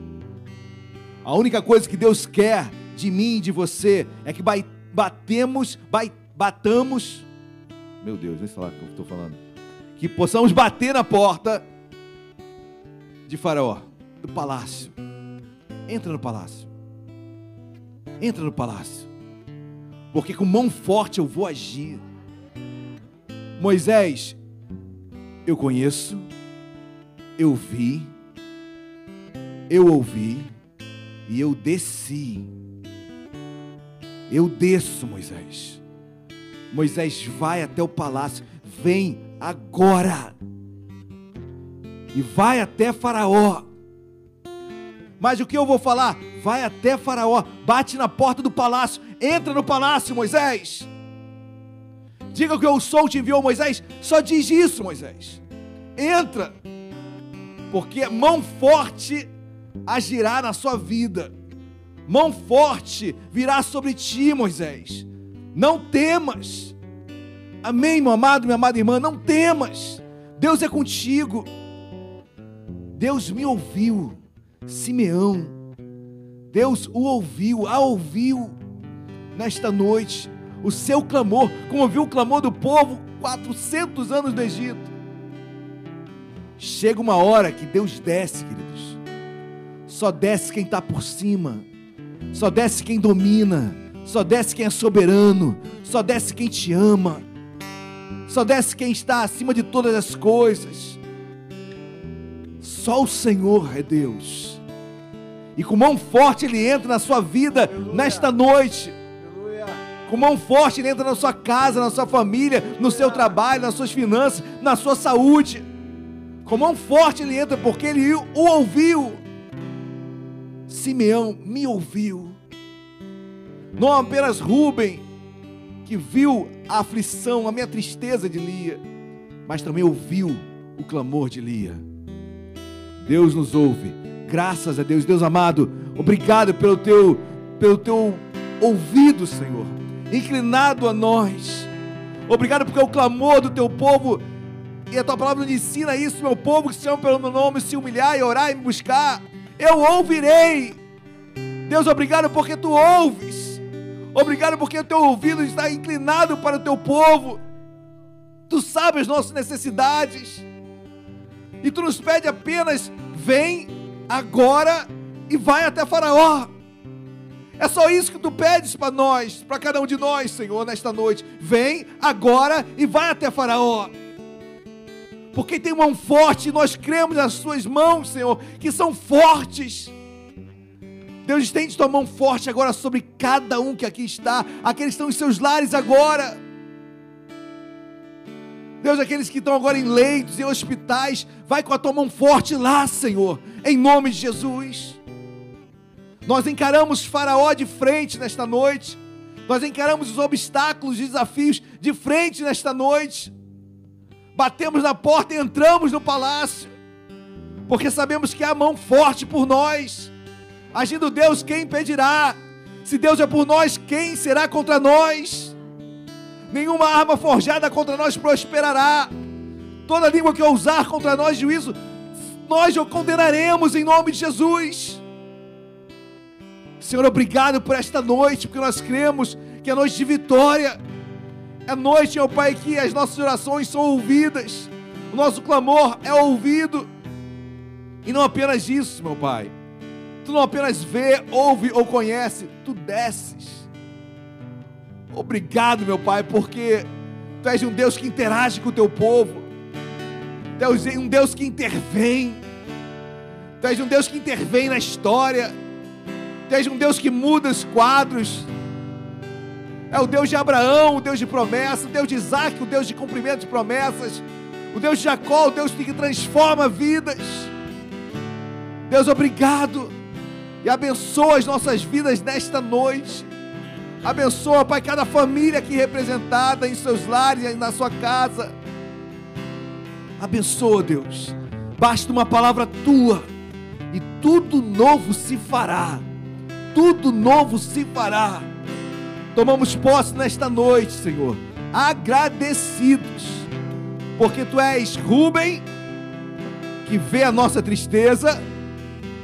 A única coisa que Deus quer de mim e de você é que batemos, batamos, meu Deus, nem sei lá o que eu estou falando, que possamos bater na porta de Faraó do palácio. Entra no palácio. Entra no palácio. Porque com mão forte eu vou agir. Moisés, eu conheço, eu vi, eu ouvi e eu desci. Eu desço, Moisés. Moisés vai até o palácio, vem agora. E vai até Faraó. Mas o que eu vou falar? Vai até Faraó, bate na porta do palácio, entra no palácio, Moisés. Diga que eu sou, te enviou Moisés. Só diz isso, Moisés. Entra, porque mão forte agirá na sua vida, mão forte virá sobre ti, Moisés. Não temas. Amém, meu amado, minha amada irmã, não temas. Deus é contigo. Deus me ouviu. Simeão. Deus o ouviu, a ouviu nesta noite. O seu clamor, como ouviu o clamor do povo 400 anos do Egito. Chega uma hora que Deus desce, queridos. Só desce quem está por cima. Só desce quem domina. Só desce quem é soberano. Só desce quem te ama. Só desce quem está acima de todas as coisas. Só o Senhor é Deus. E com mão forte Ele entra na sua vida Aleluia. nesta noite. Aleluia. Com mão forte Ele entra na sua casa, na sua família, Aleluia. no seu trabalho, nas suas finanças, na sua saúde. Com mão forte Ele entra porque Ele o ouviu. Simeão me ouviu. Não apenas Rubem, que viu a aflição, a minha tristeza de Lia, mas também ouviu o clamor de Lia. Deus nos ouve. Graças a Deus, Deus amado, obrigado pelo teu pelo teu ouvido, Senhor, inclinado a nós. Obrigado porque o clamor do teu povo e a tua palavra nos ensina isso, meu povo que se chama pelo meu nome, se humilhar e orar e me buscar, eu ouvirei. Deus, obrigado porque tu ouves. Obrigado porque o teu ouvido está inclinado para o teu povo. Tu sabes as nossas necessidades. E tu nos pede apenas: vem agora e vai até Faraó. É só isso que tu pedes para nós, para cada um de nós, Senhor, nesta noite. Vem agora e vai até Faraó. Porque tem mão forte, e nós cremos nas suas mãos, Senhor, que são fortes. Deus estende tua mão forte agora sobre cada um que aqui está, aqueles que estão em seus lares agora. Deus, aqueles que estão agora em leitos, em hospitais, vai com a tua mão forte lá, Senhor, em nome de Jesus. Nós encaramos Faraó de frente nesta noite, nós encaramos os obstáculos, os desafios de frente nesta noite. Batemos na porta e entramos no palácio, porque sabemos que há mão forte por nós. Agindo Deus, quem impedirá? Se Deus é por nós, quem será contra nós? Nenhuma arma forjada contra nós prosperará. Toda língua que ousar contra nós juízo, nós o condenaremos em nome de Jesus. Senhor, obrigado por esta noite, porque nós cremos que é noite de vitória. É noite, meu Pai, que as nossas orações são ouvidas, o nosso clamor é ouvido. E não apenas isso, meu Pai. Tu não apenas vê, ouve ou conhece, tu desces Obrigado, meu Pai, porque Tu és um Deus que interage com o Teu povo. Tu és um Deus que intervém. Tu és um Deus que intervém na história. Tu és um Deus que muda os quadros. É o Deus de Abraão, o Deus de promessa, o Deus de Isaac, o Deus de cumprimento de promessas, o Deus de Jacó, o Deus que transforma vidas. Deus, obrigado e abençoa as nossas vidas nesta noite. Abençoa, Pai, cada família aqui representada em seus lares e na sua casa. Abençoa, Deus. Basta uma palavra tua e tudo novo se fará. Tudo novo se fará. Tomamos posse nesta noite, Senhor, agradecidos, porque tu és Rubem, que vê a nossa tristeza,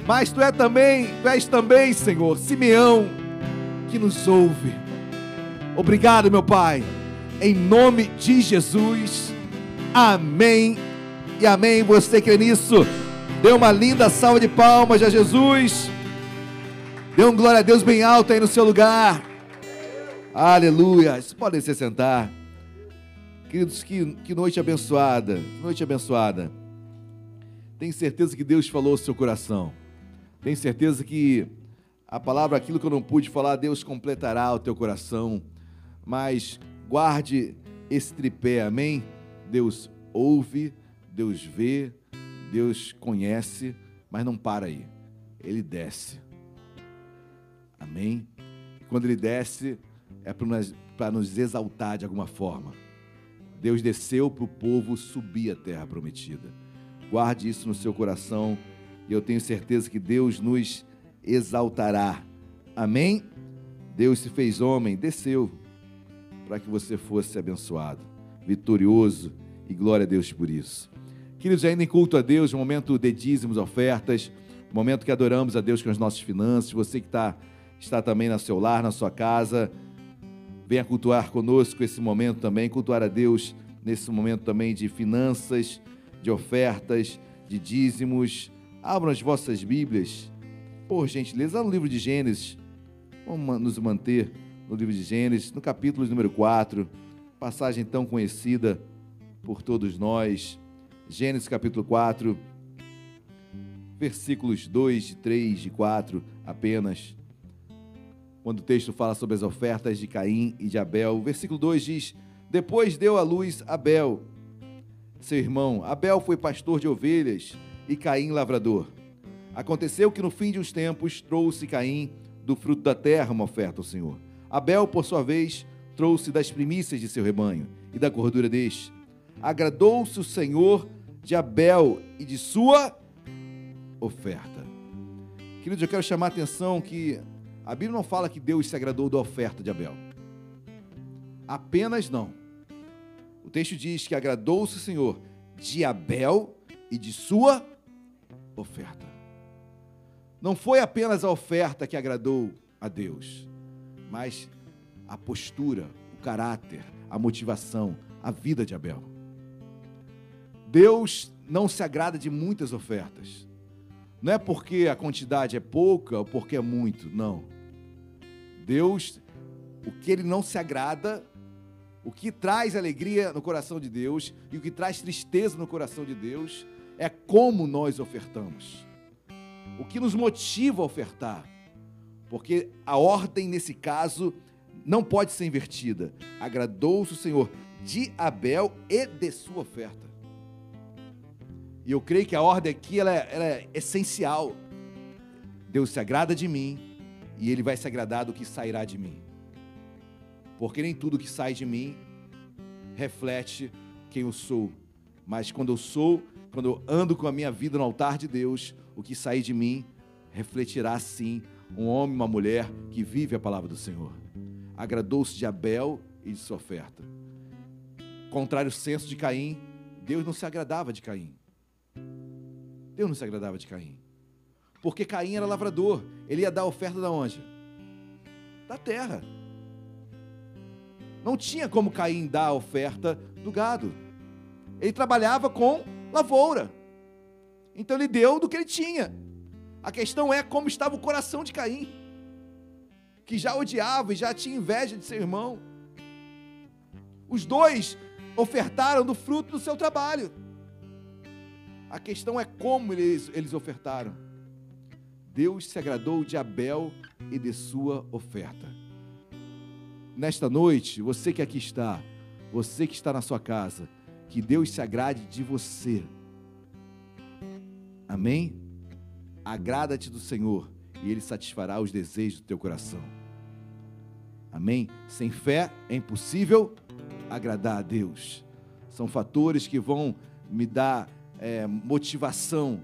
mas tu, é também, tu és também, Senhor, Simeão que nos ouve. Obrigado, meu Pai. Em nome de Jesus. Amém e amém. Você crê nisso? Dê uma linda salva de palmas a Jesus. Dê um glória a Deus bem alto aí no seu lugar. Aleluia. Podem se sentar. Queridos, que, que noite abençoada. Noite abençoada. Tenho certeza que Deus falou ao seu coração. Tenho certeza que a palavra, aquilo que eu não pude falar, Deus completará o teu coração. Mas guarde esse tripé, amém? Deus ouve, Deus vê, Deus conhece, mas não para aí. Ele desce. Amém? E quando ele desce, é para nos exaltar de alguma forma. Deus desceu para o povo subir a terra prometida. Guarde isso no seu coração e eu tenho certeza que Deus nos exaltará. Amém? Deus se fez homem, desceu para que você fosse abençoado, vitorioso e glória a Deus por isso. Queridos, ainda em culto a Deus, momento de dízimos, ofertas, momento que adoramos a Deus com as nossas finanças. Você que está, está também no seu lar, na sua casa, venha cultuar conosco esse momento também, cultuar a Deus nesse momento também de finanças, de ofertas, de dízimos. Abram as vossas Bíblias, por gentileza, lá no livro de Gênesis. Vamos nos manter no livro de Gênesis, no capítulo número 4, passagem tão conhecida por todos nós. Gênesis capítulo 4, versículos 2, 3 e 4 apenas. Quando o texto fala sobre as ofertas de Caim e de Abel, o versículo 2 diz: Depois deu à luz Abel, seu irmão. Abel foi pastor de ovelhas e Caim lavrador. Aconteceu que no fim de uns tempos trouxe Caim do fruto da terra uma oferta ao Senhor. Abel, por sua vez, trouxe das primícias de seu rebanho e da gordura deste. Agradou-se o Senhor de Abel e de sua oferta. Queridos, eu quero chamar a atenção que a Bíblia não fala que Deus se agradou da oferta de Abel. Apenas não. O texto diz que agradou-se o Senhor de Abel e de sua oferta. Não foi apenas a oferta que agradou a Deus, mas a postura, o caráter, a motivação, a vida de Abel. Deus não se agrada de muitas ofertas. Não é porque a quantidade é pouca ou porque é muito, não. Deus, o que ele não se agrada, o que traz alegria no coração de Deus e o que traz tristeza no coração de Deus é como nós ofertamos. O que nos motiva a ofertar. Porque a ordem nesse caso não pode ser invertida. Agradou-se o Senhor de Abel e de sua oferta. E eu creio que a ordem aqui ela é, ela é essencial. Deus se agrada de mim e Ele vai se agradar do que sairá de mim. Porque nem tudo que sai de mim reflete quem eu sou. Mas quando eu sou, quando eu ando com a minha vida no altar de Deus, o que sair de mim refletirá sim um homem, uma mulher que vive a palavra do Senhor. Agradou-se de Abel e de sua oferta. Contrário ao senso de Caim, Deus não se agradava de Caim. Deus não se agradava de Caim. Porque Caim era lavrador. Ele ia dar oferta da onde? Da terra. Não tinha como Caim dar a oferta do gado. Ele trabalhava com lavoura. Então ele deu do que ele tinha. A questão é como estava o coração de Caim, que já odiava e já tinha inveja de seu irmão. Os dois ofertaram do fruto do seu trabalho. A questão é como eles, eles ofertaram. Deus se agradou de Abel e de sua oferta. Nesta noite, você que aqui está, você que está na sua casa, que Deus se agrade de você. Amém? Agrada-te do Senhor e Ele satisfará os desejos do teu coração. Amém? Sem fé é impossível agradar a Deus. São fatores que vão me dar é, motivação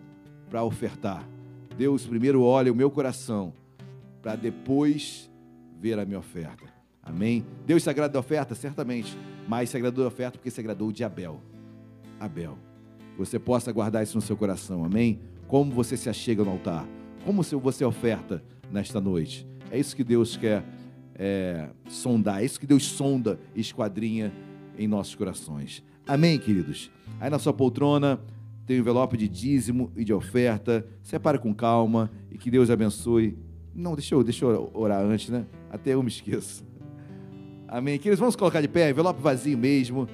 para ofertar. Deus primeiro olha o meu coração para depois ver a minha oferta. Amém? Deus se agrada da oferta? Certamente. Mas se agradou da oferta porque se agradou de Abel. Abel. Você possa guardar isso no seu coração. Amém? Como você se achega no altar. Como você oferta nesta noite. É isso que Deus quer é, sondar. É isso que Deus sonda e esquadrinha em nossos corações. Amém, queridos? Aí na sua poltrona tem um envelope de dízimo e de oferta. Separe com calma e que Deus abençoe. Não, deixa eu, deixa eu orar antes, né? Até eu me esqueço. Amém. Queridos, vamos colocar de pé, envelope vazio mesmo.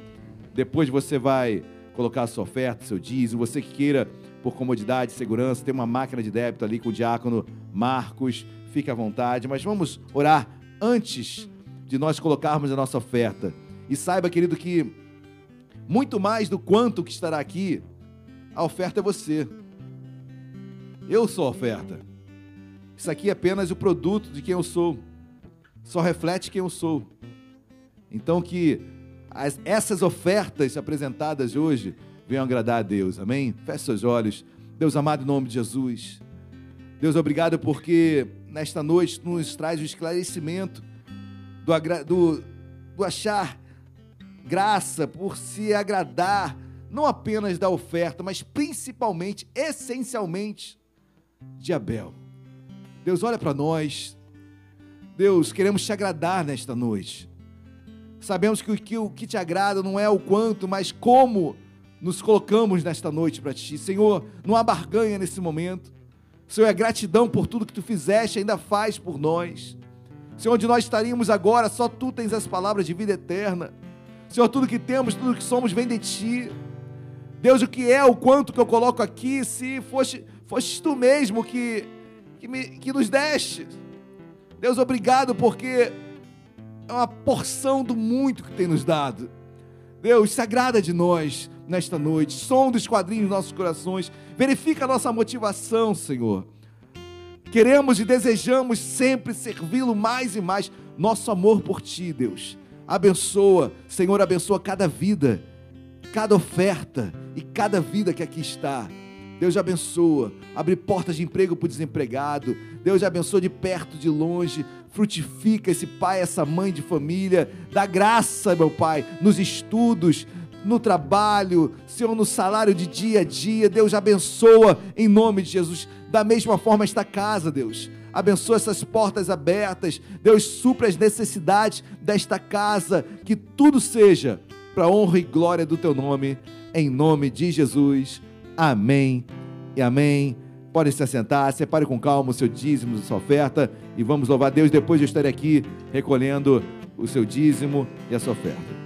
Depois você vai colocar a sua oferta, seu dízimo. Você que queira, por comodidade, segurança, tem uma máquina de débito ali com o diácono Marcos. Fique à vontade. Mas vamos orar antes de nós colocarmos a nossa oferta. E saiba, querido, que muito mais do quanto que estará aqui, a oferta é você. Eu sou a oferta. Isso aqui é apenas o produto de quem eu sou. Só reflete quem eu sou. Então que as, essas ofertas apresentadas hoje venham agradar a Deus. Amém? Feche seus olhos. Deus amado, em nome de Jesus. Deus, obrigado porque nesta noite nos traz o esclarecimento do, do, do achar graça, por se agradar, não apenas da oferta, mas principalmente, essencialmente, de Abel. Deus, olha para nós. Deus, queremos te agradar nesta noite. Sabemos que o, que o que te agrada não é o quanto, mas como nos colocamos nesta noite para ti. Senhor, não há barganha nesse momento. Senhor, é gratidão por tudo que tu fizeste ainda faz por nós. Senhor, onde nós estaríamos agora, só tu tens as palavras de vida eterna. Senhor, tudo que temos, tudo que somos vem de ti. Deus, o que é, o quanto que eu coloco aqui, se foste, foste tu mesmo que, que, me, que nos deste. Deus, obrigado, porque é uma porção do muito que tem nos dado. Deus, se agrada de nós nesta noite, som dos quadrinhos nossos corações, verifica a nossa motivação, Senhor. Queremos e desejamos sempre servi-lo mais e mais. Nosso amor por Ti, Deus Abençoa, Senhor, abençoa cada vida, cada oferta e cada vida que aqui está. Deus abençoa, abre portas de emprego para o desempregado. Deus abençoa de perto, de longe. Frutifica esse pai, essa mãe de família. Dá graça, meu Pai, nos estudos, no trabalho, Senhor, no salário de dia a dia. Deus abençoa em nome de Jesus. Da mesma forma, esta casa, Deus abençoa essas portas abertas, Deus supra as necessidades desta casa, que tudo seja para honra e glória do teu nome, em nome de Jesus. Amém e amém. Pode se assentar, separe com calma o seu dízimo, a sua oferta e vamos louvar Deus depois de estar aqui recolhendo o seu dízimo e a sua oferta.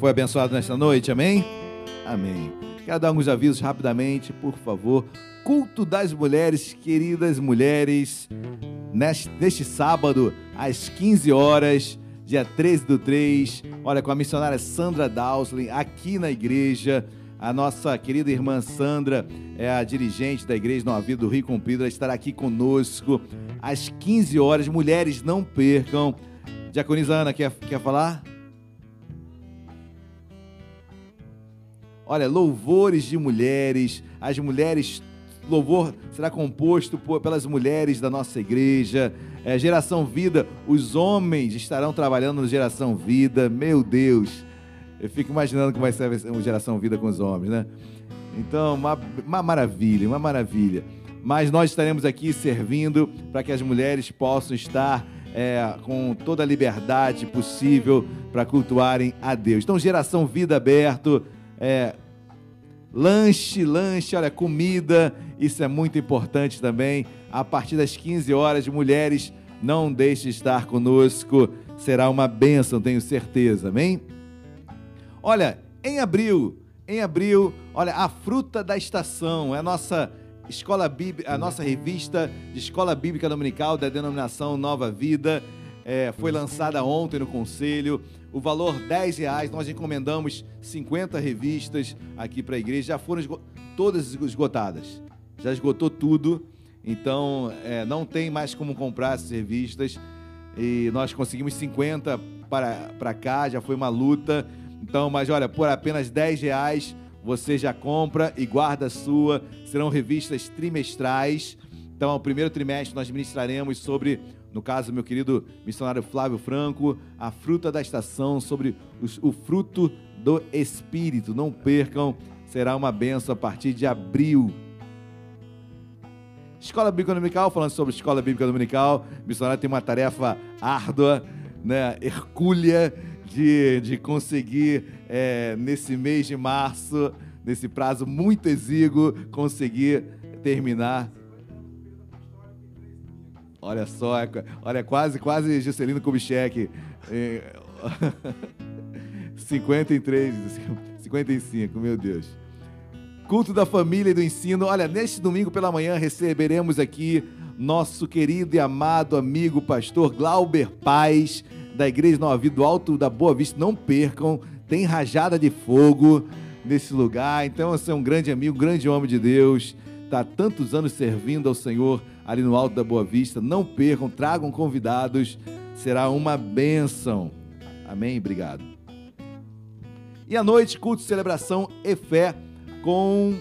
foi abençoado nesta noite, amém? Amém. Quero dar alguns avisos rapidamente, por favor. Culto das mulheres, queridas mulheres, neste, neste sábado, às 15 horas, dia 13 do 3, olha, com a missionária Sandra Dowsley, aqui na igreja. A nossa querida irmã Sandra é a dirigente da Igreja Nova Vida do Rio Comprido. Ela estará aqui conosco às 15 horas. Mulheres, não percam. Diaconisa Ana, quer, quer falar? Olha, louvores de mulheres. As mulheres louvor será composto por, pelas mulheres da nossa igreja. É, geração Vida, os homens estarão trabalhando no Geração Vida. Meu Deus, eu fico imaginando como vai ser a Geração Vida com os homens, né? Então, uma, uma maravilha, uma maravilha. Mas nós estaremos aqui servindo para que as mulheres possam estar é, com toda a liberdade possível para cultuarem a Deus. Então, Geração Vida aberto. É, lanche, lanche, olha, comida, isso é muito importante também. A partir das 15 horas, mulheres, não deixe de estar conosco, será uma bênção, tenho certeza, amém? Olha, em abril, em abril, olha, a fruta da estação, é a nossa escola bíblica, a nossa revista de escola bíblica dominical da denominação Nova Vida, é, foi lançada ontem no conselho o valor 10 reais. Nós encomendamos 50 revistas aqui para a igreja, já foram esgo todas esgotadas, já esgotou tudo, então é, não tem mais como comprar essas revistas. E nós conseguimos 50 para, para cá, já foi uma luta. Então, mas olha, por apenas 10 reais você já compra e guarda a sua. Serão revistas trimestrais. Então, o primeiro trimestre nós ministraremos sobre no caso, meu querido missionário Flávio Franco, a fruta da estação, sobre os, o fruto do Espírito. Não percam, será uma benção a partir de abril. Escola Bíblica Dominical, falando sobre Escola Bíblica Dominical, missionário tem uma tarefa árdua, né, hercúlea, de, de conseguir, é, nesse mês de março, nesse prazo muito exíguo, conseguir terminar Olha só, é olha, quase, quase Juscelino Kubitschek. 53, 55, (laughs) meu Deus. Culto da família e do ensino. Olha, neste domingo pela manhã receberemos aqui nosso querido e amado amigo pastor Glauber Paz, da Igreja Nova Vida do Alto da Boa Vista. Não percam, tem rajada de fogo nesse lugar. Então, você é um grande amigo, um grande homem de Deus. Está tantos anos servindo ao Senhor ali no Alto da Boa Vista. Não percam, tragam convidados, será uma bênção. Amém? Obrigado. E à noite, culto, celebração e fé com,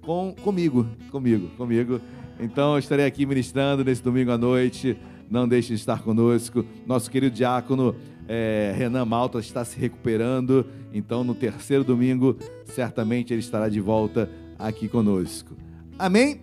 com comigo, comigo, comigo. Então, eu estarei aqui ministrando nesse domingo à noite. Não deixe de estar conosco. Nosso querido diácono é, Renan Malta está se recuperando. Então, no terceiro domingo, certamente ele estará de volta aqui conosco. Amém?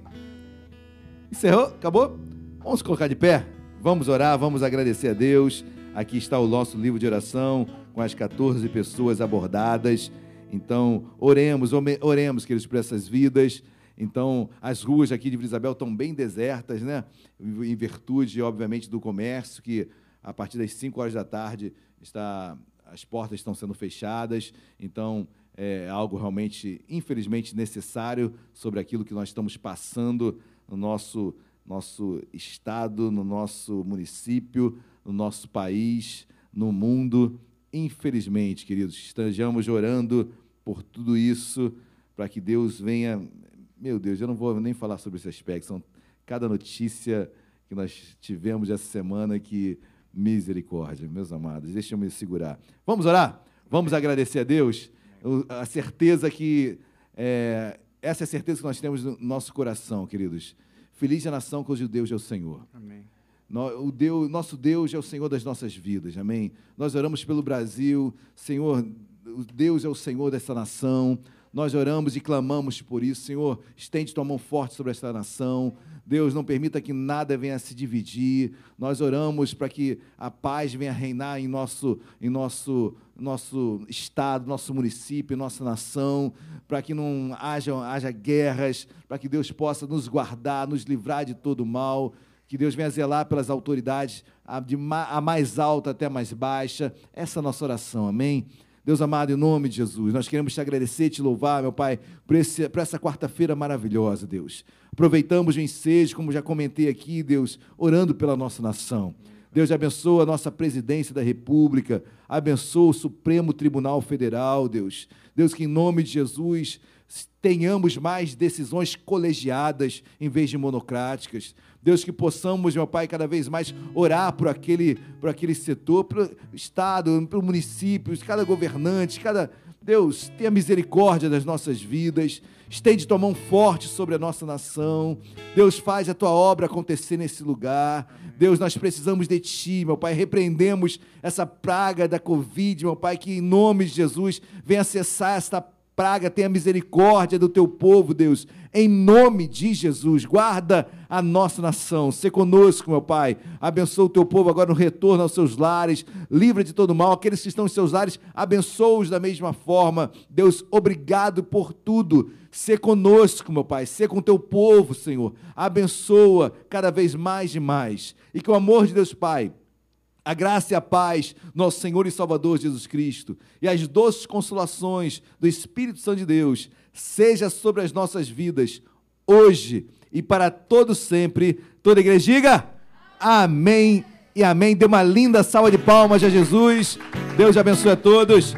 Encerrou? Acabou? Vamos colocar de pé? Vamos orar, vamos agradecer a Deus. Aqui está o nosso livro de oração com as 14 pessoas abordadas. Então, oremos, oremos, queridos, por essas vidas. Então, as ruas aqui de Vila Isabel estão bem desertas, né? Em virtude, obviamente, do comércio, que a partir das 5 horas da tarde está, as portas estão sendo fechadas. Então, é algo realmente, infelizmente, necessário sobre aquilo que nós estamos passando no nosso, nosso estado, no nosso município, no nosso país, no mundo. Infelizmente, queridos, estejamos orando por tudo isso, para que Deus venha. Meu Deus, eu não vou nem falar sobre esse aspecto, são cada notícia que nós tivemos essa semana que misericórdia, meus amados, deixa eu me segurar. Vamos orar? Vamos agradecer a Deus? A certeza que é, essa é a certeza que nós temos no nosso coração, queridos. Feliz a nação cujo Deus é o Senhor. Amém. O Deus, nosso Deus é o Senhor das nossas vidas, amém? Nós oramos pelo Brasil, Senhor, Deus é o Senhor dessa nação, nós oramos e clamamos por isso, Senhor, estende tua mão forte sobre esta nação, Deus, não permita que nada venha a se dividir. Nós oramos para que a paz venha reinar em nosso, em nosso, nosso estado, nosso município, nossa nação, para que não haja, haja guerras, para que Deus possa nos guardar, nos livrar de todo mal. Que Deus venha zelar pelas autoridades, a, de, a mais alta até a mais baixa. Essa é a nossa oração, amém? Deus amado, em nome de Jesus, nós queremos te agradecer te louvar, meu Pai, por, esse, por essa quarta-feira maravilhosa, Deus. Aproveitamos o ensejo, como já comentei aqui, Deus, orando pela nossa nação. Deus abençoa a nossa presidência da República, abençoa o Supremo Tribunal Federal, Deus. Deus, que em nome de Jesus tenhamos mais decisões colegiadas em vez de monocráticas. Deus, que possamos, meu Pai, cada vez mais orar por aquele, por aquele setor, pelo Estado, pelo município, cada governante, cada. Deus, tenha misericórdia das nossas vidas, estende tua mão forte sobre a nossa nação. Deus, faz a tua obra acontecer nesse lugar. Deus, nós precisamos de ti, meu Pai. Repreendemos essa praga da Covid, meu Pai, que em nome de Jesus venha cessar esta praga, tenha misericórdia do teu povo, Deus, em nome de Jesus. Guarda a nossa nação, se conosco, meu Pai. Abençoa o teu povo agora no retorno aos seus lares, livra de todo mal. Aqueles que estão em seus lares, abençoa-os da mesma forma. Deus, obrigado por tudo. Se conosco, meu Pai, se com o teu povo, Senhor. Abençoa cada vez mais e mais. E que o amor de Deus, Pai, a graça e a paz, nosso Senhor e Salvador Jesus Cristo, e as doces consolações do Espírito Santo de Deus, seja sobre as nossas vidas, hoje e para todo sempre. Toda a igreja diga amém e amém. Dê uma linda salva de palmas a Jesus. Deus abençoe a todos.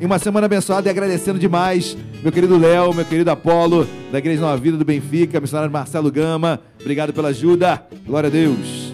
E uma semana abençoada e agradecendo demais meu querido Léo, meu querido Apolo, da Igreja Nova Vida do Benfica, missionário Marcelo Gama. Obrigado pela ajuda. Glória a Deus.